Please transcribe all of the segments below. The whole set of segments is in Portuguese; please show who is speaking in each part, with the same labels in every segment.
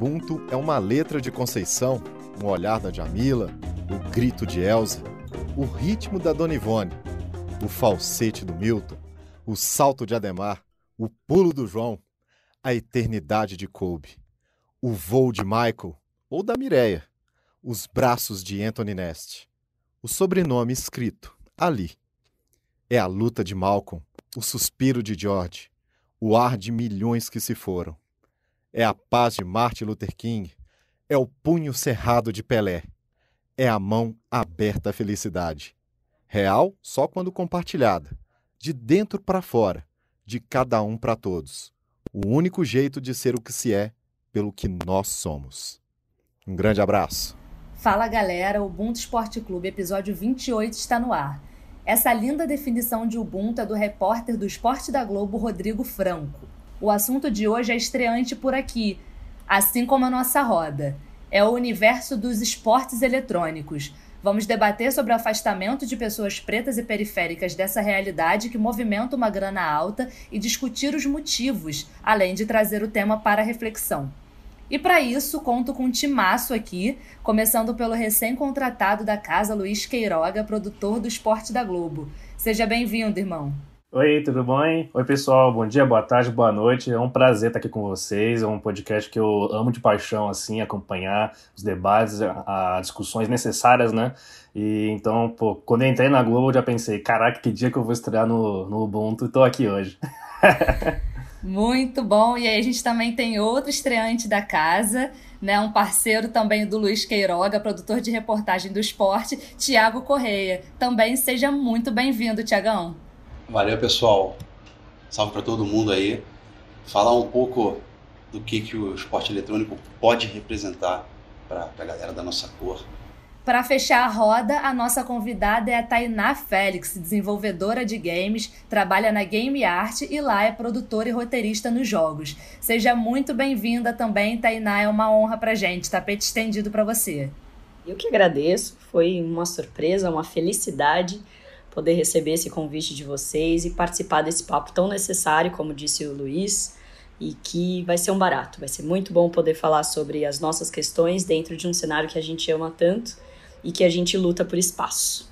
Speaker 1: Ubuntu é uma letra de Conceição, um olhar da Jamila, o grito de Elsa, o ritmo da Dona Ivone, o falsete do Milton, o salto de Ademar, o pulo do João, a eternidade de Colby, o voo de Michael ou da Mireia, os braços de Anthony Nest, o sobrenome escrito ali. É a luta de Malcolm, o suspiro de George, o ar de milhões que se foram. É a paz de Martin Luther King, é o punho cerrado de Pelé, é a mão aberta à felicidade. Real só quando compartilhada, de dentro para fora, de cada um para todos o único jeito de ser o que se é pelo que nós somos. Um grande abraço.
Speaker 2: Fala galera, o Ubuntu Esporte Clube, episódio 28 está no ar. Essa linda definição de Ubuntu é do repórter do Esporte da Globo, Rodrigo Franco. O assunto de hoje é estreante por aqui, assim como a nossa roda. É o universo dos esportes eletrônicos Vamos debater sobre o afastamento de pessoas pretas e periféricas dessa realidade que movimenta uma grana alta e discutir os motivos, além de trazer o tema para reflexão. E para isso, conto com um timaço aqui, começando pelo recém-contratado da casa Luiz Queiroga, produtor do Esporte da Globo. Seja bem-vindo, irmão.
Speaker 3: Oi, tudo bem? Oi, pessoal. Bom dia, boa tarde, boa noite. É um prazer estar aqui com vocês. É um podcast que eu amo de paixão, assim, acompanhar os debates, as discussões necessárias, né? E então, pô, quando eu entrei na Globo, eu já pensei, caraca, que dia que eu vou estrear no, no Ubuntu e tô aqui hoje.
Speaker 2: Muito bom. E aí a gente também tem outro estreante da casa, né? Um parceiro também do Luiz Queiroga, produtor de reportagem do esporte, Tiago Correia. Também seja muito bem-vindo, Tiagão.
Speaker 4: Valeu, pessoal. Salve para todo mundo aí. Falar um pouco do que, que o esporte eletrônico pode representar para a galera da nossa cor.
Speaker 2: Para fechar a roda, a nossa convidada é a Tainá Félix, desenvolvedora de games, trabalha na Game Art e lá é produtora e roteirista nos jogos. Seja muito bem-vinda também, Tainá, é uma honra para gente. Tapete estendido para você.
Speaker 5: Eu que agradeço, foi uma surpresa, uma felicidade poder receber esse convite de vocês e participar desse papo tão necessário, como disse o Luiz, e que vai ser um barato. Vai ser muito bom poder falar sobre as nossas questões dentro de um cenário que a gente ama tanto e que a gente luta por espaço.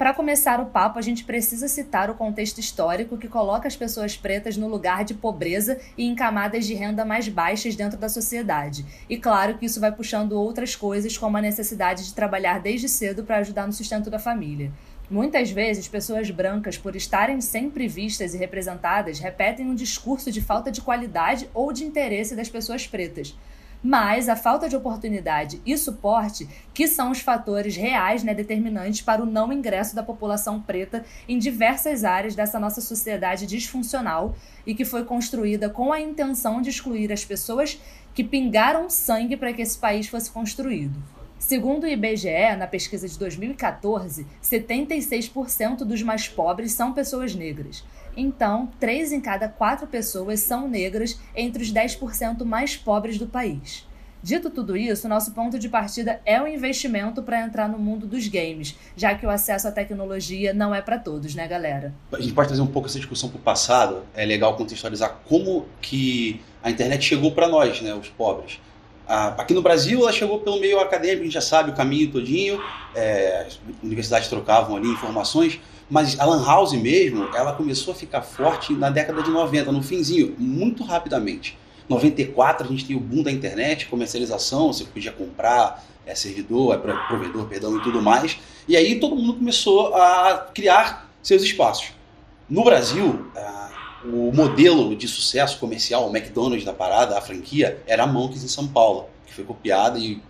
Speaker 2: Para começar o papo, a gente precisa citar o contexto histórico que coloca as pessoas pretas no lugar de pobreza e em camadas de renda mais baixas dentro da sociedade. E claro que isso vai puxando outras coisas, como a necessidade de trabalhar desde cedo para ajudar no sustento da família. Muitas vezes, pessoas brancas, por estarem sempre vistas e representadas, repetem um discurso de falta de qualidade ou de interesse das pessoas pretas. Mas a falta de oportunidade e suporte, que são os fatores reais né, determinantes para o não ingresso da população preta em diversas áreas dessa nossa sociedade disfuncional e que foi construída com a intenção de excluir as pessoas que pingaram sangue para que esse país fosse construído. Segundo o IBGE, na pesquisa de 2014, 76% dos mais pobres são pessoas negras. Então, três em cada quatro pessoas são negras entre os 10% mais pobres do país. Dito tudo isso, nosso ponto de partida é o investimento para entrar no mundo dos games, já que o acesso à tecnologia não é para todos, né, galera?
Speaker 4: A gente pode trazer um pouco essa discussão para o passado. É legal contextualizar como que a internet chegou para nós, né, os pobres. Aqui no Brasil, ela chegou pelo meio acadêmico, a gente já sabe o caminho todinho, é, as universidades trocavam ali informações, mas a Lan House mesmo, ela começou a ficar forte na década de 90, no finzinho, muito rapidamente. 94 a gente tem o boom da internet, comercialização, você podia comprar é, servidor, é, provedor, perdão, e tudo mais. E aí todo mundo começou a criar seus espaços. No Brasil, o modelo de sucesso comercial, o McDonald's da parada, a franquia, era a Monks em São Paulo, que foi copiada e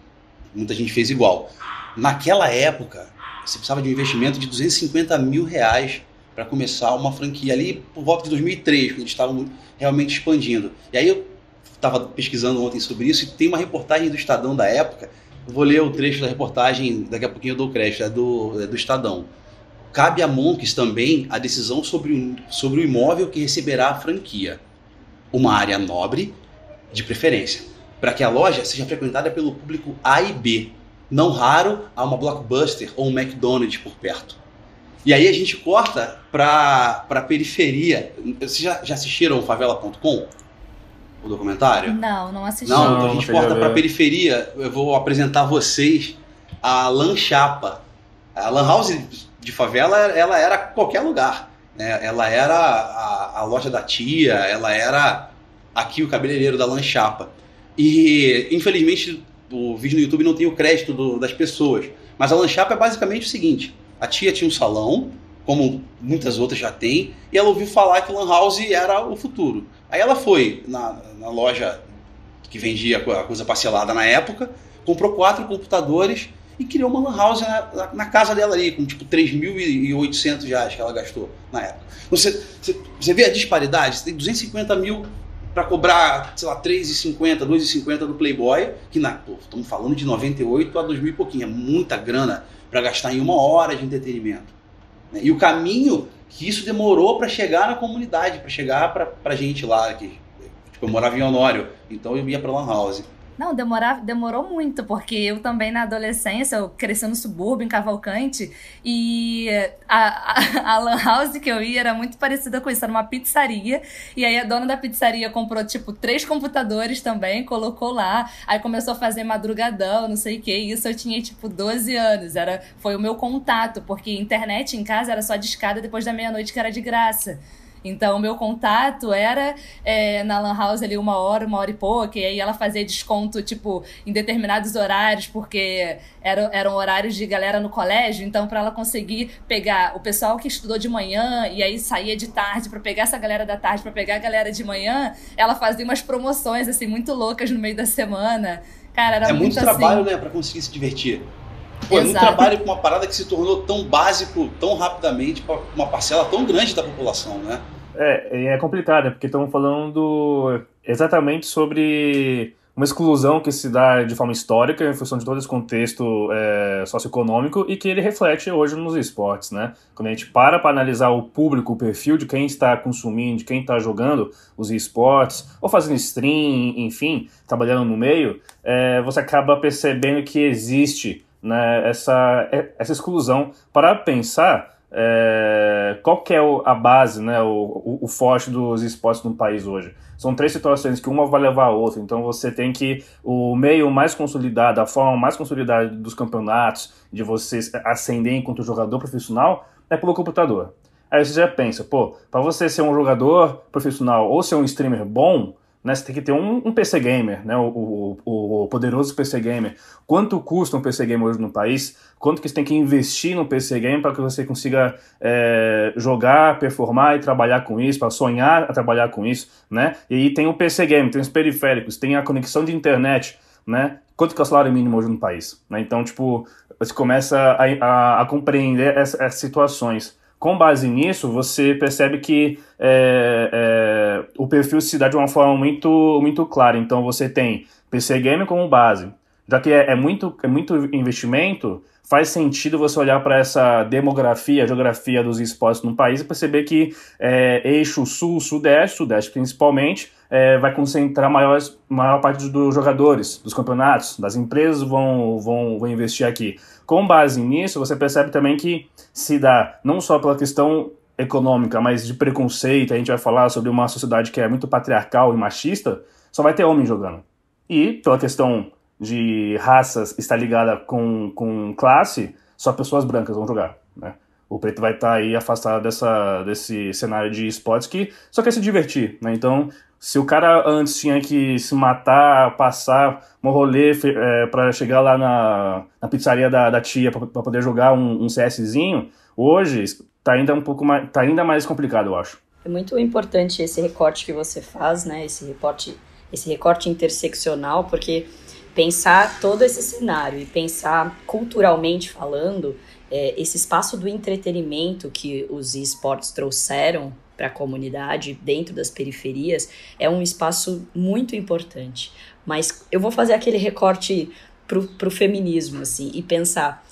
Speaker 4: muita gente fez igual. Naquela época, você precisava de um investimento de 250 mil reais para começar uma franquia ali por volta de 2003, quando eles estavam realmente expandindo. E aí eu estava pesquisando ontem sobre isso e tem uma reportagem do Estadão da época. vou ler o trecho da reportagem, daqui a pouquinho eu dou crédito, é do, é do Estadão. Cabe a Monks também a decisão sobre o, sobre o imóvel que receberá a franquia. Uma área nobre, de preferência, para que a loja seja frequentada pelo público A e B. Não raro há uma Blockbuster ou um McDonald's por perto. E aí a gente corta para a periferia. Vocês já, já assistiram Favela.com? O documentário?
Speaker 2: Não, não assisti.
Speaker 4: Não, então a gente corta para a periferia. Eu vou apresentar a vocês a Lan Chapa. A Lan House de favela, ela era qualquer lugar. Né? Ela era a, a loja da tia, ela era aqui o cabeleireiro da Lan Chapa. E, infelizmente, o vídeo no YouTube não tem o crédito do, das pessoas. Mas a Lan Chapa é basicamente o seguinte a tia tinha um salão, como muitas outras já têm, e ela ouviu falar que Lan House era o futuro. Aí ela foi na, na loja que vendia a coisa parcelada na época, comprou quatro computadores e criou uma lan house na, na, casa dela ali, com tipo 3.800 reais que ela gastou na época. Você, você, você vê a disparidade? Você tem 250 mil para cobrar, sei lá, 3,50, 2,50 do Playboy, que na, pô, estamos falando de 98 a 2000 e pouquinho, é muita grana para gastar em uma hora de entretenimento. Né? E o caminho que isso demorou para chegar na comunidade, para chegar para a gente lá, que tipo, eu morava em Honório, então eu ia para Lan House.
Speaker 2: Não, demorar, demorou muito, porque eu também na adolescência, eu cresci no subúrbio, em Cavalcante, e a, a, a lan house que eu ia era muito parecida com isso, era uma pizzaria, e aí a dona da pizzaria comprou, tipo, três computadores também, colocou lá, aí começou a fazer madrugadão, não sei o que, isso eu tinha, tipo, 12 anos, era, foi o meu contato, porque internet em casa era só discada depois da meia-noite, que era de graça. Então, o meu contato era é, na Lan House ali uma hora, uma hora e pouco, e aí ela fazia desconto, tipo, em determinados horários, porque eram, eram horários de galera no colégio, então, para ela conseguir pegar o pessoal que estudou de manhã e aí saía de tarde para pegar essa galera da tarde, para pegar a galera de manhã, ela fazia umas promoções, assim, muito loucas no meio da semana. Cara, era
Speaker 4: é
Speaker 2: muito,
Speaker 4: muito trabalho, assim... né, para conseguir se divertir. Pô, é muito trabalho com uma parada que se tornou tão básico, tão rapidamente, para uma parcela tão grande da população, né?
Speaker 3: É, é complicado, porque estamos falando exatamente sobre uma exclusão que se dá de forma histórica em função de todo esse contexto é, socioeconômico e que ele reflete hoje nos esportes, né? Quando a gente para para analisar o público, o perfil de quem está consumindo, de quem está jogando os esportes, ou fazendo stream, enfim, trabalhando no meio, é, você acaba percebendo que existe né, essa, essa exclusão. Para pensar, é, qual que é a base, né, o, o, forte dos esportes no país hoje? São três situações que uma vai levar a outra, então você tem que o meio mais consolidado, a forma mais consolidada dos campeonatos, de você ascender enquanto jogador profissional, é pelo computador. Aí você já pensa, pô, para você ser um jogador profissional ou ser um streamer bom, né? Você tem que ter um, um PC gamer, né? O, o, o, poderoso PC gamer. Quanto custa um PC gamer hoje no país? Quanto que você tem que investir no PC gamer para que você consiga é, jogar, performar e trabalhar com isso, para sonhar a trabalhar com isso, né? E aí tem o PC gamer, tem os periféricos, tem a conexão de internet, né? Quanto que é o salário mínimo hoje no país? Né? Então, tipo, você começa a, a, a compreender essas, essas situações com base nisso, você percebe que é, é, o perfil se dá de uma forma muito, muito clara. Então, você tem PC Game como base. Já que é, é muito, é muito investimento, faz sentido você olhar para essa demografia, geografia dos esportes no país e perceber que é, eixo sul-sudeste, sudeste principalmente, é, vai concentrar maiores, maior parte dos jogadores, dos campeonatos, das empresas vão, vão, vão investir aqui. Com base nisso, você percebe também que se dá não só pela questão econômica, mas de preconceito, a gente vai falar sobre uma sociedade que é muito patriarcal e machista, só vai ter homem jogando. E pela questão de raças está ligada com, com classe, só pessoas brancas vão jogar, né? O preto vai estar tá aí afastado dessa, desse cenário de esportes que só quer se divertir, né? Então, se o cara antes tinha que se matar, passar um rolê é, para chegar lá na, na pizzaria da, da tia para poder jogar um, um CSzinho, hoje tá ainda um pouco mais, tá ainda mais complicado, eu acho.
Speaker 5: É muito importante esse recorte que você faz, né? Esse recorte, esse recorte interseccional, porque pensar todo esse cenário e pensar culturalmente falando, é, esse espaço do entretenimento que os esportes trouxeram para a comunidade dentro das periferias é um espaço muito importante. Mas eu vou fazer aquele recorte para o feminismo assim e pensar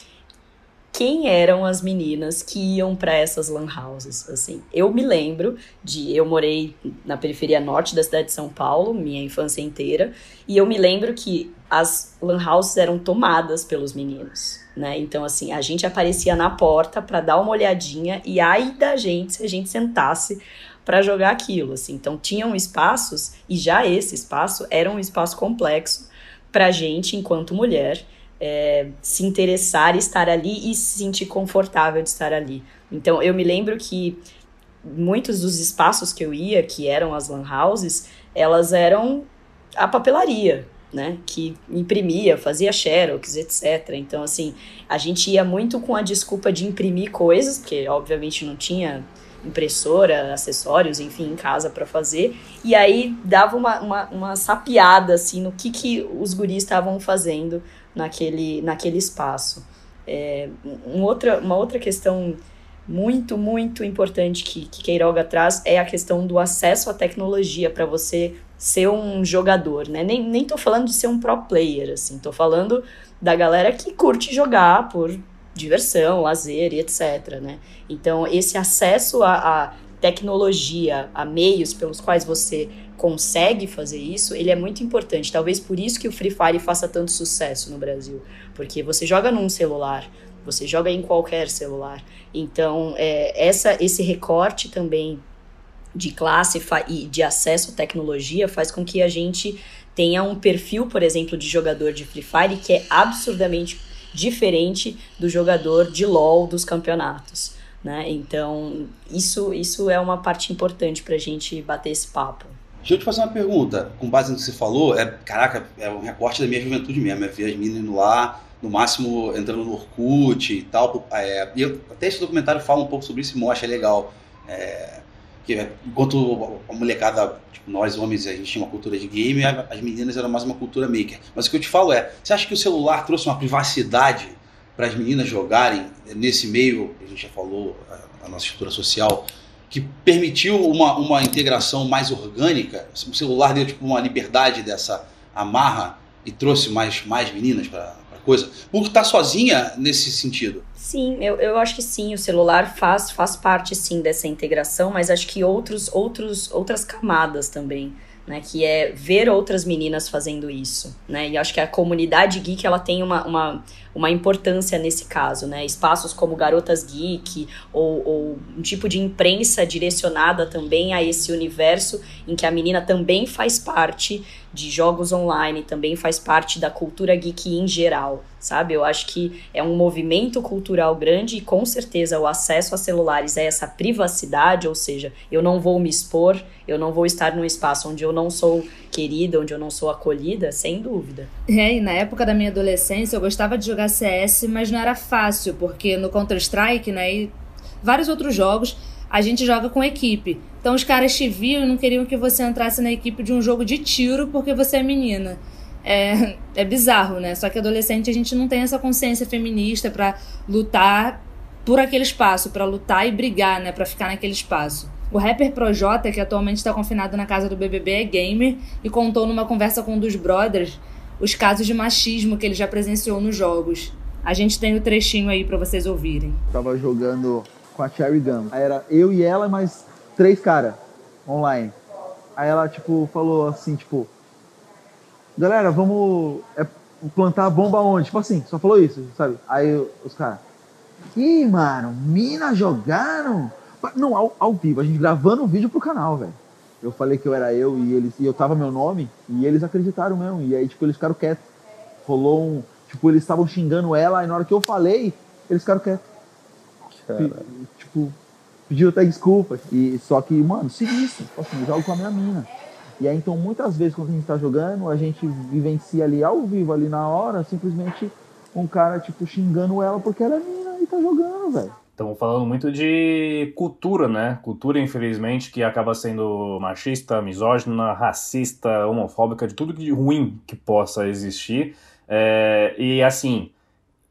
Speaker 5: quem eram as meninas que iam para essas lan houses, assim. Eu me lembro de eu morei na periferia norte da cidade de São Paulo, minha infância inteira, e eu me lembro que as lan houses eram tomadas pelos meninos, né? Então assim, a gente aparecia na porta para dar uma olhadinha e ai da gente se a gente sentasse para jogar aquilo, assim. Então tinham espaços e já esse espaço era um espaço complexo para gente enquanto mulher é, se interessar estar ali e se sentir confortável de estar ali. Então, eu me lembro que muitos dos espaços que eu ia, que eram as lan houses, elas eram a papelaria, né? Que imprimia, fazia xerox, etc. Então, assim, a gente ia muito com a desculpa de imprimir coisas, porque obviamente não tinha impressora, acessórios, enfim, em casa para fazer. E aí dava uma, uma, uma sapiada, assim, no que, que os guris estavam fazendo naquele, naquele espaço. É, um outra, uma outra questão muito, muito importante que, que Queiroga traz é a questão do acesso à tecnologia para você ser um jogador, né? Nem, nem tô falando de ser um pro player, assim, tô falando da galera que curte jogar por diversão, lazer e etc, né? Então, esse acesso à, tecnologia, a meios pelos quais você consegue fazer isso, ele é muito importante. Talvez por isso que o Free Fire faça tanto sucesso no Brasil, porque você joga num celular, você joga em qualquer celular. Então, é, essa, esse recorte também de classe e de acesso à tecnologia faz com que a gente tenha um perfil, por exemplo, de jogador de Free Fire que é absurdamente diferente do jogador de LoL dos campeonatos. Né? Então, isso, isso é uma parte importante para a gente bater esse papo.
Speaker 4: Deixa eu te fazer uma pergunta, com base no que você falou, é, caraca, é um recorte da minha juventude mesmo, é ver as meninas indo lá, no máximo entrando no Orkut e tal. É, e eu, até esse documentário fala um pouco sobre isso e mostra, é legal. É, que enquanto a molecada, tipo, nós homens, a gente tinha uma cultura de game, as meninas eram mais uma cultura maker. Mas o que eu te falo é, você acha que o celular trouxe uma privacidade para as meninas jogarem nesse meio, a gente já falou, a, a nossa estrutura social, que permitiu uma, uma integração mais orgânica. O celular deu tipo, uma liberdade dessa amarra e trouxe mais, mais meninas para a coisa. Por estar tá sozinha nesse sentido.
Speaker 5: Sim, eu, eu acho que sim, o celular faz, faz parte sim dessa integração, mas acho que outros, outros, outras camadas também. Né, que é ver outras meninas fazendo isso, né, e acho que a comunidade geek, ela tem uma, uma, uma importância nesse caso, né? Espaços como Garotas Geek ou, ou, um tipo de imprensa direcionada também a esse universo em que a menina também faz parte de jogos online, também faz parte da cultura geek em geral, sabe? Eu acho que é um movimento cultural grande e com certeza o acesso a celulares é essa privacidade, ou seja, eu não vou me expor, eu não vou estar num espaço onde eu não sou querida, onde eu não sou acolhida, sem dúvida.
Speaker 2: É, e na época da minha adolescência eu gostava de jogar CS, mas não era fácil, porque no Counter-Strike, né, e vários outros jogos, a gente joga com equipe. Então os caras te viam e não queriam que você entrasse na equipe de um jogo de tiro porque você é menina. É, é bizarro, né? Só que adolescente a gente não tem essa consciência feminista para lutar por aquele espaço, para lutar e brigar, né, para ficar naquele espaço. O rapper Projota, que atualmente está confinado na casa do BBB, é gamer e contou numa conversa com um dos brothers os casos de machismo que ele já presenciou nos jogos. A gente tem o um trechinho aí para vocês ouvirem.
Speaker 6: Tava jogando com a Cherry Gun. Aí era eu e ela, mais três caras online. Aí ela, tipo, falou assim, tipo... Galera, vamos é, plantar a bomba onde? Tipo assim, só falou isso, sabe? Aí os caras... Ih, mano, mina jogaram? Não, ao, ao vivo, a gente gravando um vídeo pro canal, velho. Eu falei que eu era eu e eles, e eu tava meu nome, e eles acreditaram mesmo. E aí, tipo, eles ficaram quietos. Rolou um. Tipo, eles estavam xingando ela, e na hora que eu falei, eles ficaram quietos. P tipo, pediu até desculpa. E, só que, mano, sinistro. Tipo assim, eu jogo com a minha mina. E aí, então, muitas vezes, quando a gente tá jogando, a gente vivencia ali ao vivo, ali na hora, simplesmente um cara, tipo, xingando ela porque ela é mina e tá jogando, velho.
Speaker 3: Estamos falando muito de cultura, né? Cultura, infelizmente, que acaba sendo machista, misógina, racista, homofóbica, de tudo de ruim que possa existir. É, e assim,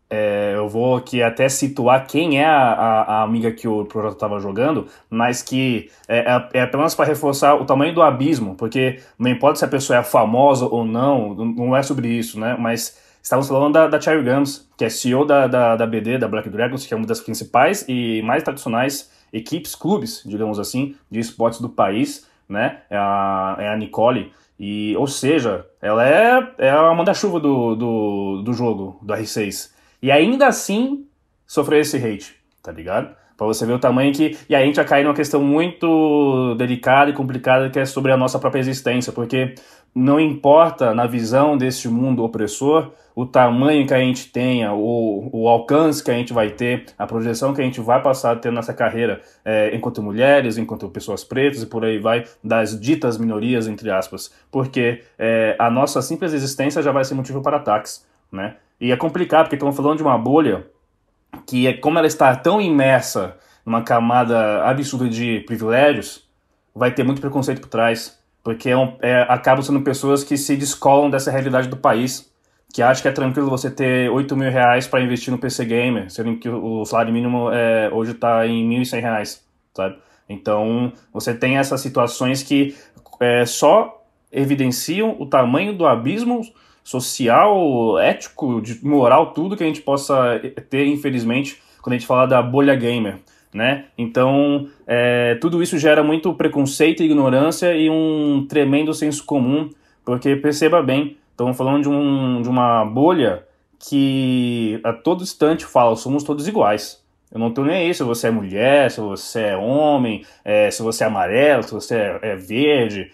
Speaker 3: é, eu vou aqui até situar quem é a, a, amiga que o projeto estava jogando, mas que é, é, é apenas para reforçar o tamanho do abismo, porque não importa se a pessoa é famosa ou não, não é sobre isso, né? Mas estávamos falando da, da Cherry Gums, que é CEO da, da, da BD, da Black Dragons, que é uma das principais e mais tradicionais equipes, clubes, digamos assim, de esportes do país, né? É a, é a Nicole. E, ou seja, ela é, é a manda-chuva do, do, do jogo, do R6. E ainda assim sofreu esse hate, tá ligado? Pra você ver o tamanho que. E aí a gente vai cair numa questão muito delicada e complicada que é sobre a nossa própria existência, porque não importa na visão desse mundo opressor o tamanho que a gente tenha, o, o alcance que a gente vai ter, a projeção que a gente vai passar a ter nessa carreira é, enquanto mulheres, enquanto pessoas pretas e por aí vai, das ditas minorias, entre aspas, porque é, a nossa simples existência já vai ser motivo para ataques, né? E é complicado, porque estamos falando de uma bolha que, é, como ela está tão imersa numa camada absurda de privilégios, vai ter muito preconceito por trás. Porque é, um, é, acabam sendo pessoas que se descolam dessa realidade do país. Que acham que é tranquilo você ter 8 mil reais para investir no PC Gamer, sendo que o salário mínimo é, hoje está em 1.100 reais, sabe? Então, você tem essas situações que é, só evidenciam o tamanho do abismo social, ético, de moral, tudo que a gente possa ter, infelizmente, quando a gente fala da bolha gamer. Né? Então, é, tudo isso gera muito preconceito, ignorância e um tremendo senso comum, porque perceba bem, estamos falando de, um, de uma bolha que a todo instante fala, somos todos iguais. Eu não estou nem aí se você é mulher, se você é homem, é, se você é amarelo, se você é, é verde,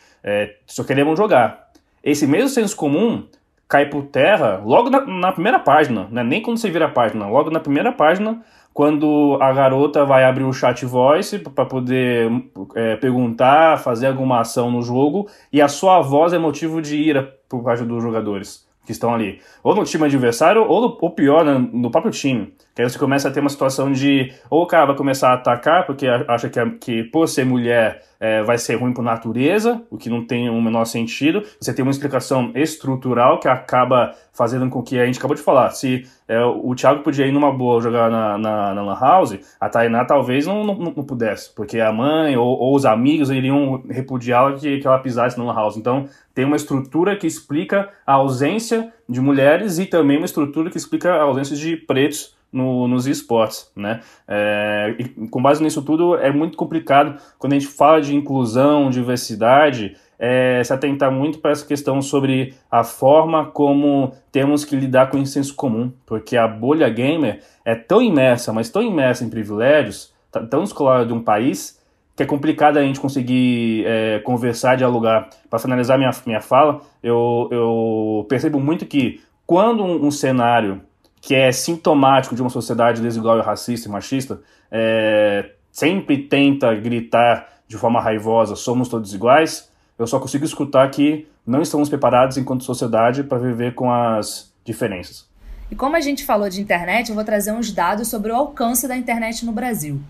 Speaker 3: só queremos jogar. Esse mesmo senso comum cai por terra logo na, na, primeira página, né? nem quando você vira a página, logo na primeira página, quando a garota vai abrir o chat voice para poder é, perguntar, fazer alguma ação no jogo, e a sua voz é motivo de ira por parte dos jogadores que estão ali, ou no time adversário, ou, no, ou pior, né, no próprio time. Que aí você começa a ter uma situação de, ou o cara vai começar a atacar porque acha que, que por ser mulher é, vai ser ruim por natureza, o que não tem o menor sentido. Você tem uma explicação estrutural que acaba fazendo com que a gente acabou de falar. Se é, o Thiago podia ir numa boa jogar na, na, na Lan House, a Tainá talvez não, não, não pudesse, porque a mãe ou, ou os amigos iriam repudiá-la que, que ela pisasse na Lan House. Então, tem uma estrutura que explica a ausência de mulheres e também uma estrutura que explica a ausência de pretos no, nos esportes, né? É, com base nisso tudo, é muito complicado quando a gente fala de inclusão, diversidade, é, se atentar muito para essa questão sobre a forma como temos que lidar com o senso comum, porque a bolha gamer é tão imersa, mas tão imersa em privilégios, tão escolar de um país, que é complicado a gente conseguir é, conversar, dialogar. Para finalizar minha, minha fala, eu, eu percebo muito que quando um, um cenário que é sintomático de uma sociedade desigual e racista e machista, é, sempre tenta gritar de forma raivosa: somos todos iguais. Eu só consigo escutar que não estamos preparados enquanto sociedade para viver com as diferenças.
Speaker 2: E como a gente falou de internet, eu vou trazer uns dados sobre o alcance da internet no Brasil.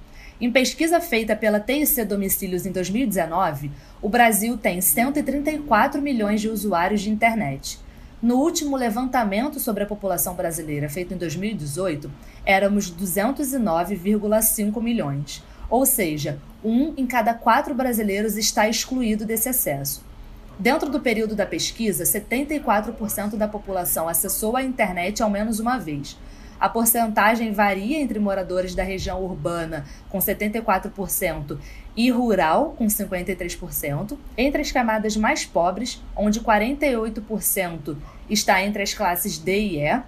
Speaker 2: Em pesquisa feita pela TIC Domicílios em 2019, o Brasil tem 134 milhões de usuários de internet. No último levantamento sobre a população brasileira, feito em 2018, éramos 209,5 milhões. Ou seja, um em cada quatro brasileiros está excluído desse acesso. Dentro do período da pesquisa, 74% da população acessou a internet ao menos uma vez. A porcentagem varia entre moradores da região urbana, com 74%, e rural, com 53%, entre as camadas mais pobres, onde 48% está entre as classes D e E,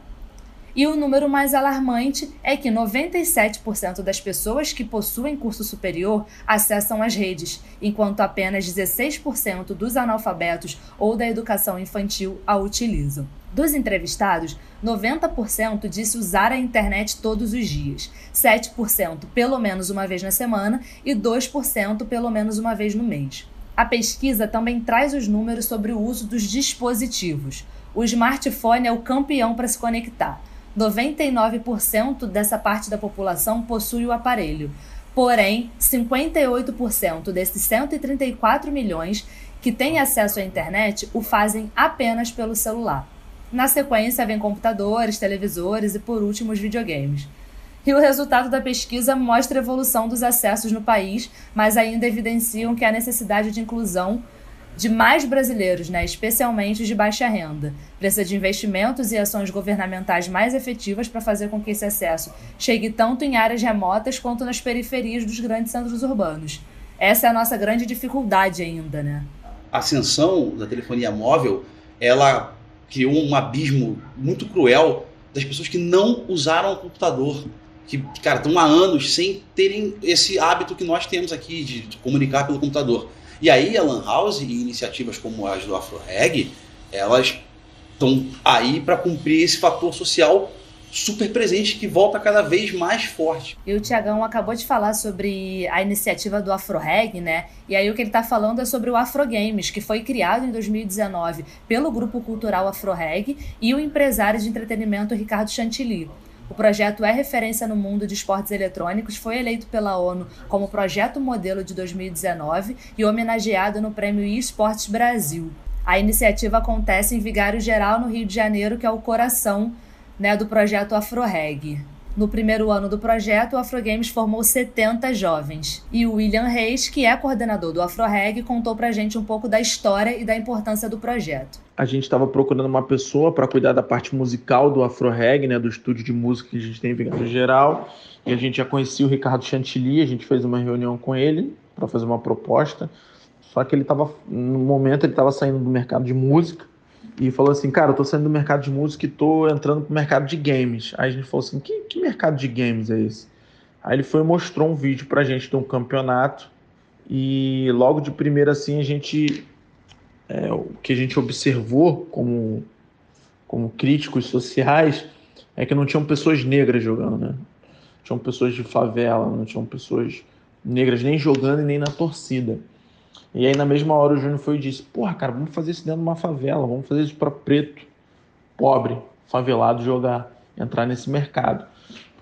Speaker 2: e o número mais alarmante é que 97% das pessoas que possuem curso superior acessam as redes, enquanto apenas 16% dos analfabetos ou da educação infantil a utilizam. Dos entrevistados, 90% disse usar a internet todos os dias, 7% pelo menos uma vez na semana e 2% pelo menos uma vez no mês. A pesquisa também traz os números sobre o uso dos dispositivos. O smartphone é o campeão para se conectar. 99% dessa parte da população possui o aparelho. Porém, 58% desses 134 milhões que têm acesso à internet o fazem apenas pelo celular. Na sequência, vem computadores, televisores e, por último, os videogames. E o resultado da pesquisa mostra a evolução dos acessos no país, mas ainda evidenciam que há necessidade de inclusão de mais brasileiros, né, especialmente os de baixa renda. Precisa de investimentos e ações governamentais mais efetivas para fazer com que esse acesso chegue tanto em áreas remotas quanto nas periferias dos grandes centros urbanos. Essa é a nossa grande dificuldade ainda, né?
Speaker 4: A ascensão da telefonia móvel, ela criou um abismo muito cruel das pessoas que não usaram o computador. Que, cara, estão há anos sem terem esse hábito que nós temos aqui de, de comunicar pelo computador. E aí a Lan House e iniciativas como as do AfroReg, elas estão aí para cumprir esse fator social super presente que volta cada vez mais forte.
Speaker 2: E o Tiagão acabou de falar sobre a iniciativa do AfroReg, né? E aí o que ele está falando é sobre o Afrogames, que foi criado em 2019 pelo grupo cultural AfroReg e o empresário de entretenimento Ricardo Chantilly. O projeto é referência no mundo de esportes eletrônicos, foi eleito pela ONU como projeto modelo de 2019 e homenageado no Prêmio eSports Brasil. A iniciativa acontece em Vigário Geral, no Rio de Janeiro, que é o coração né, do projeto AfroReg. No primeiro ano do projeto, o Afrogames formou 70 jovens. E o William Reis, que é coordenador do AfroReg, contou pra gente um pouco da história e da importância do projeto.
Speaker 7: A gente estava procurando uma pessoa para cuidar da parte musical do AfroReg, né, do estúdio de música que a gente tem em Vigário Geral. E a gente já conhecia o Ricardo Chantilly, a gente fez uma reunião com ele para fazer uma proposta. Só que ele estava, no momento, ele estava saindo do mercado de música e falou assim, cara, eu tô saindo do mercado de música e tô entrando pro mercado de games. Aí a gente falou assim, que, que mercado de games é esse? Aí ele foi e mostrou um vídeo pra gente de um campeonato e logo de primeira assim a gente é, o que a gente observou como como críticos sociais é que não tinham pessoas negras jogando, né? Tinham pessoas de favela, não tinham pessoas negras nem jogando e nem na torcida. E aí, na mesma hora, o Júnior foi e disse: Porra, cara, vamos fazer isso dentro de uma favela, vamos fazer isso para preto, pobre, favelado jogar, entrar nesse mercado.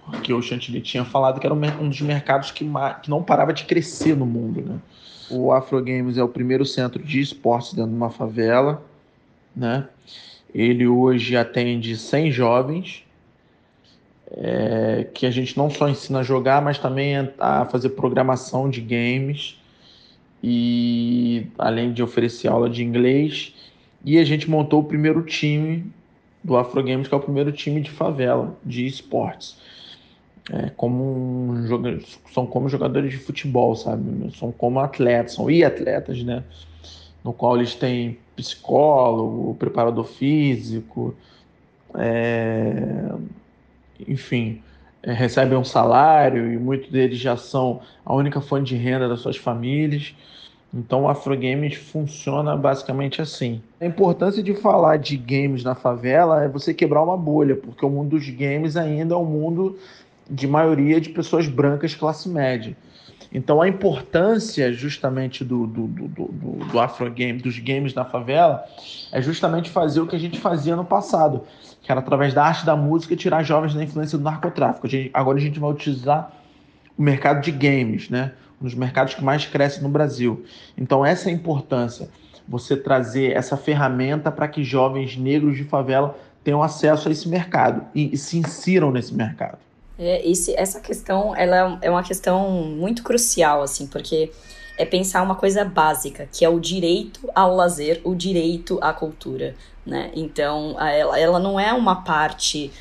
Speaker 7: Porque o Chantilly tinha falado que era um dos mercados que, que não parava de crescer no mundo. Né? O Afro Games é o primeiro centro de esportes dentro de uma favela. Né? Ele hoje atende 100 jovens, é, que a gente não só ensina a jogar, mas também a fazer programação de games e além de oferecer aula de inglês. E a gente montou o primeiro time do Afro Games, que é o primeiro time de favela, de esportes. É, como um, são como jogadores de futebol, sabe? São como atletas, são e atletas, né? No qual eles têm psicólogo, preparador físico, é, enfim, recebem um salário e muitos deles já são a única fonte de renda das suas famílias. Então o Afrogames funciona basicamente assim. A importância de falar de games na favela é você quebrar uma bolha, porque o mundo dos games ainda é um mundo de maioria de pessoas brancas classe média. Então a importância justamente do, do, do, do, do Afrogame, dos games na favela, é justamente fazer o que a gente fazia no passado, que era através da arte da música tirar jovens da influência do narcotráfico. A gente, agora a gente vai utilizar o mercado de games, né? um dos mercados que mais cresce no Brasil. Então, essa é a importância, você trazer essa ferramenta para que jovens negros de favela tenham acesso a esse mercado e, e se insiram nesse mercado.
Speaker 5: É, esse, essa questão ela é uma questão muito crucial, assim, porque é pensar uma coisa básica, que é o direito ao lazer, o direito à cultura, né? Então, ela, ela não é uma parte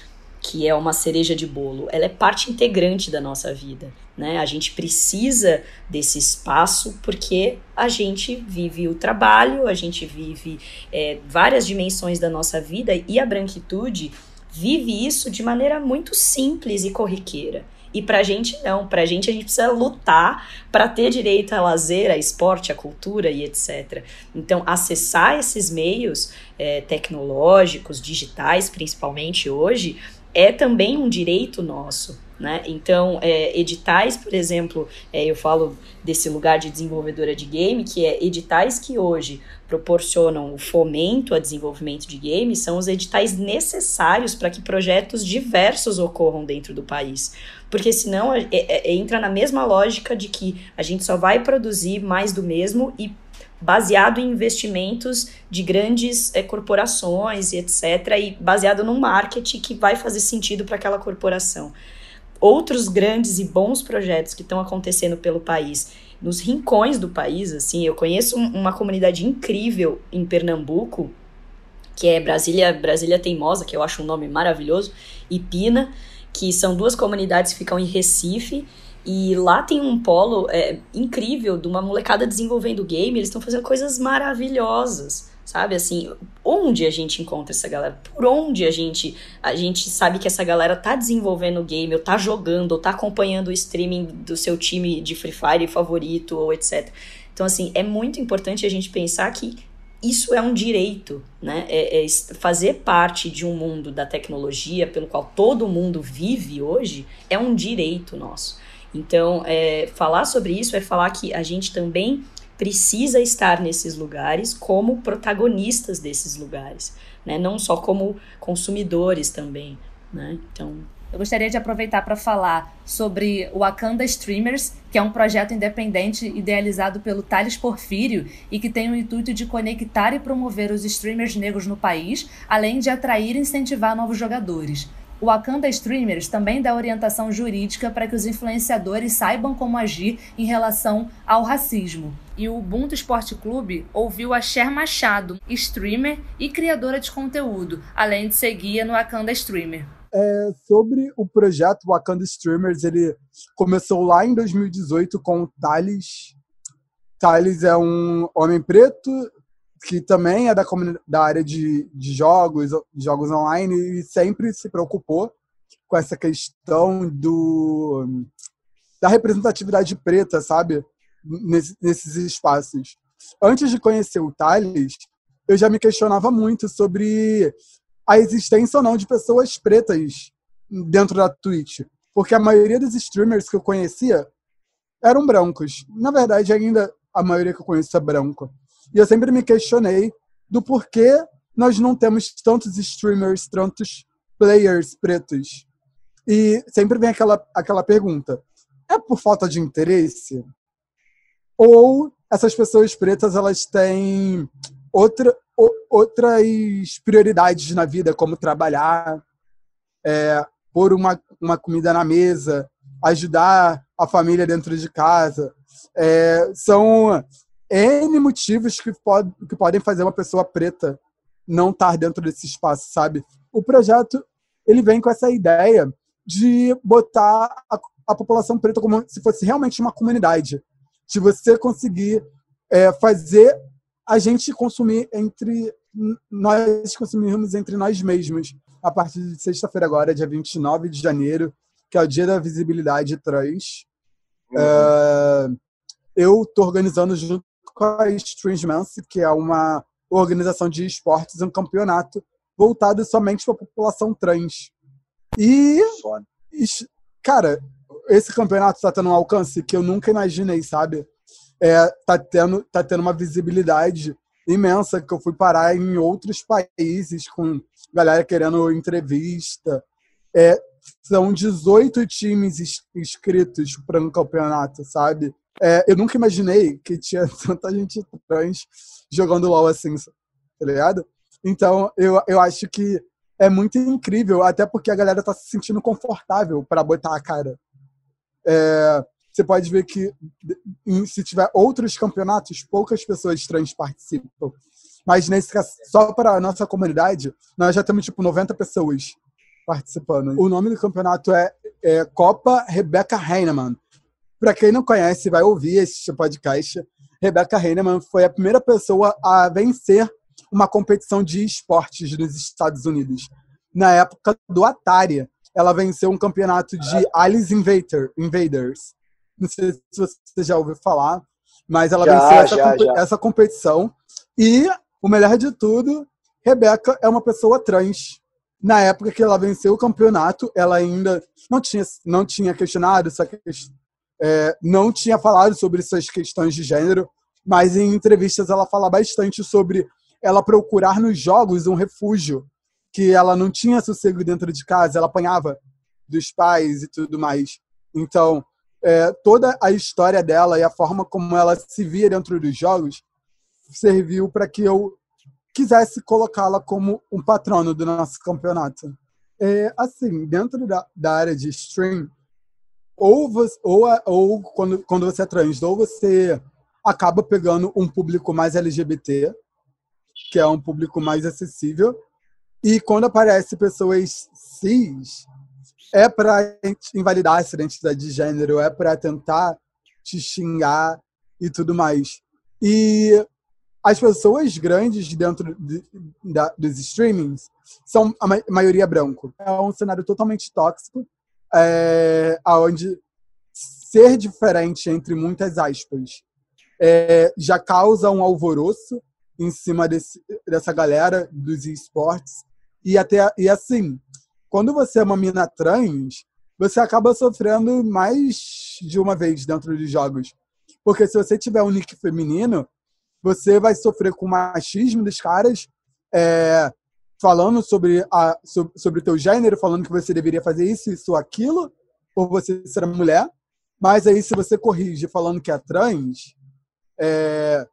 Speaker 5: que é uma cereja de bolo, ela é parte integrante da nossa vida. Né? A gente precisa desse espaço porque a gente vive o trabalho, a gente vive é, várias dimensões da nossa vida e a branquitude vive isso de maneira muito simples e corriqueira. E pra gente não, pra gente a gente precisa lutar para ter direito a lazer, a esporte, a cultura e etc. Então, acessar esses meios é, tecnológicos, digitais, principalmente hoje, é também um direito nosso. Né? Então, é, editais, por exemplo, é, eu falo desse lugar de desenvolvedora de game, que é editais que hoje proporcionam o fomento a desenvolvimento de games, são os editais necessários para que projetos diversos ocorram dentro do país. Porque senão é, é, entra na mesma lógica de que a gente só vai produzir mais do mesmo e baseado em investimentos de grandes é, corporações e etc., e baseado num marketing que vai fazer sentido para aquela corporação. Outros grandes e bons projetos que estão acontecendo pelo país, nos rincões do país, assim, eu conheço uma comunidade incrível em Pernambuco, que é Brasília, Brasília Teimosa, que eu acho um nome maravilhoso, e Pina, que são duas comunidades que ficam em Recife, e lá tem um polo é, incrível de uma molecada desenvolvendo game, eles estão fazendo coisas maravilhosas, sabe? Assim, onde a gente encontra essa galera? Por onde a gente a gente sabe que essa galera tá desenvolvendo o game, ou tá jogando, ou tá acompanhando o streaming do seu time de Free Fire favorito, ou etc. Então, assim, é muito importante a gente pensar que isso é um direito, né? É, é fazer parte de um mundo da tecnologia pelo qual todo mundo vive hoje é um direito nosso. Então, é, falar sobre isso é falar que a gente também precisa estar nesses lugares como protagonistas desses lugares, né? Não só como consumidores também, né? Então,
Speaker 2: eu gostaria de aproveitar para falar sobre o Wakanda Streamers, que é um projeto independente idealizado pelo Thales Porfírio e que tem o intuito de conectar e promover os streamers negros no país, além de atrair e incentivar novos jogadores. O Wakanda Streamers também dá orientação jurídica para que os influenciadores saibam como agir em relação ao racismo. E o Ubuntu Esporte Clube ouviu a Cher Machado, streamer e criadora de conteúdo, além de ser guia no Wakanda Streamer.
Speaker 8: É, sobre o projeto Wakanda Streamers, ele começou lá em 2018 com o Thales. Thales é um homem preto, que também é da, da área de, de jogos, de jogos online, e sempre se preocupou com essa questão do, da representatividade preta, sabe? Nesse, nesses espaços. Antes de conhecer o Thales, eu já me questionava muito sobre a existência ou não de pessoas pretas dentro da Twitch. Porque a maioria dos streamers que eu conhecia eram brancos. Na verdade, ainda a maioria que eu conheço é branca. E eu sempre me questionei do porquê nós não temos tantos streamers, tantos players pretos. E sempre vem aquela, aquela pergunta: é por falta de interesse? Ou essas pessoas pretas elas têm outra, o, outras prioridades na vida, como trabalhar, é, pôr uma, uma comida na mesa, ajudar a família dentro de casa. É, são N motivos que, pode, que podem fazer uma pessoa preta não estar dentro desse espaço, sabe? O projeto ele vem com essa ideia de botar a, a população preta como se fosse realmente uma comunidade, de você conseguir é, fazer a gente consumir entre nós consumirmos entre nós mesmos a partir de sexta-feira agora, dia 29 de janeiro, que é o dia da visibilidade trans. Uhum. É, eu estou organizando junto com a Strange Mance, que é uma organização de esportes, um campeonato voltado somente para a população trans. E, cara, esse campeonato está tendo um alcance que eu nunca imaginei, sabe? É, tá tendo, tá tendo uma visibilidade imensa que eu fui parar em outros países com galera querendo entrevista. É, são 18 times inscritos para um campeonato, sabe? É, eu nunca imaginei que tinha tanta gente trans jogando LOL assim, tá ligado? Então, eu, eu acho que é muito incrível, até porque a galera tá se sentindo confortável para botar a cara. É, você pode ver que se tiver outros campeonatos, poucas pessoas trans participam. Mas nesse caso, só para a nossa comunidade, nós já temos tipo 90 pessoas participando. O nome do campeonato é, é Copa Rebecca Heinemann. Para quem não conhece, vai ouvir esse podcast. Rebecca Heinemann foi a primeira pessoa a vencer uma competição de esportes nos Estados Unidos. Na época do Atari, ela venceu um campeonato de Alice Invader, Invaders. Não sei se você já ouviu falar, mas ela já, venceu essa, já, já. essa competição. E o melhor de tudo, Rebeca é uma pessoa trans. Na época que ela venceu o campeonato, ela ainda não tinha, não tinha questionado essa, é, não tinha falado sobre essas questões de gênero, mas em entrevistas ela fala bastante sobre ela procurar nos jogos um refúgio, que ela não tinha sossego dentro de casa, ela apanhava dos pais e tudo mais. Então, é, toda a história dela e a forma como ela se via dentro dos jogos serviu para que eu quisesse colocá-la como um patrono do nosso campeonato. É, assim, dentro da, da área de stream, ou, você, ou, ou quando, quando você é trans, ou você acaba pegando um público mais LGBT, que é um público mais acessível, e quando aparece pessoas cis, é para invalidar essa identidade de gênero, é para tentar te xingar e tudo mais. E as pessoas grandes dentro de, da, dos streamings são a ma maioria branco. É um cenário totalmente tóxico, é, onde ser diferente, entre muitas aspas, é, já causa um alvoroço em cima desse, dessa galera dos esportes. E, até, e assim, quando você é uma mina trans, você acaba sofrendo mais de uma vez dentro dos jogos. Porque se você tiver um nick feminino, você vai sofrer com o machismo dos caras, é, falando sobre, a, sobre, sobre o teu gênero, falando que você deveria fazer isso, isso, aquilo, por você ser mulher. Mas aí, se você corrige falando que é trans, é,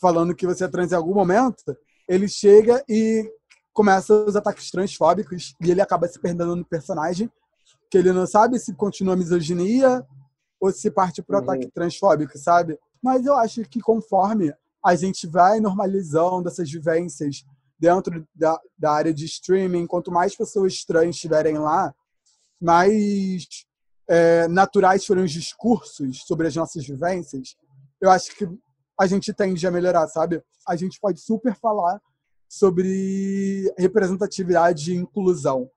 Speaker 8: falando que você é trans em algum momento, ele chega e começa os ataques transfóbicos e ele acaba se perdendo no personagem, que ele não sabe se continua a misoginia ou se parte para o uhum. ataque transfóbico, sabe? Mas eu acho que conforme a gente vai normalizando essas vivências dentro da, da área de streaming, quanto mais pessoas trans estiverem lá, mais é, naturais forem os discursos sobre as nossas vivências, eu acho que a gente tende a melhorar, sabe? A gente pode super falar sobre representatividade e inclusão.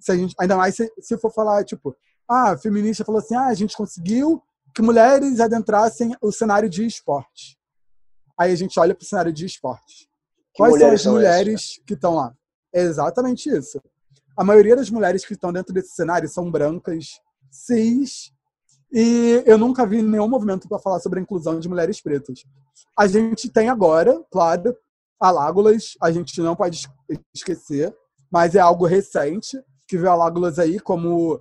Speaker 8: Se a gente, ainda mais se, se for falar, tipo, ah, a feminista falou assim, ah, a gente conseguiu que mulheres adentrassem o cenário de esporte. Aí a gente olha para o cenário de esporte. Quais são as mulheres que estão lá? É exatamente isso. A maioria das mulheres que estão dentro desse cenário são brancas, cis, e eu nunca vi nenhum movimento para falar sobre a inclusão de mulheres pretas. A gente tem agora, claro, a Lágulas, a gente não pode esquecer, mas é algo recente, que vê a Lágulas aí como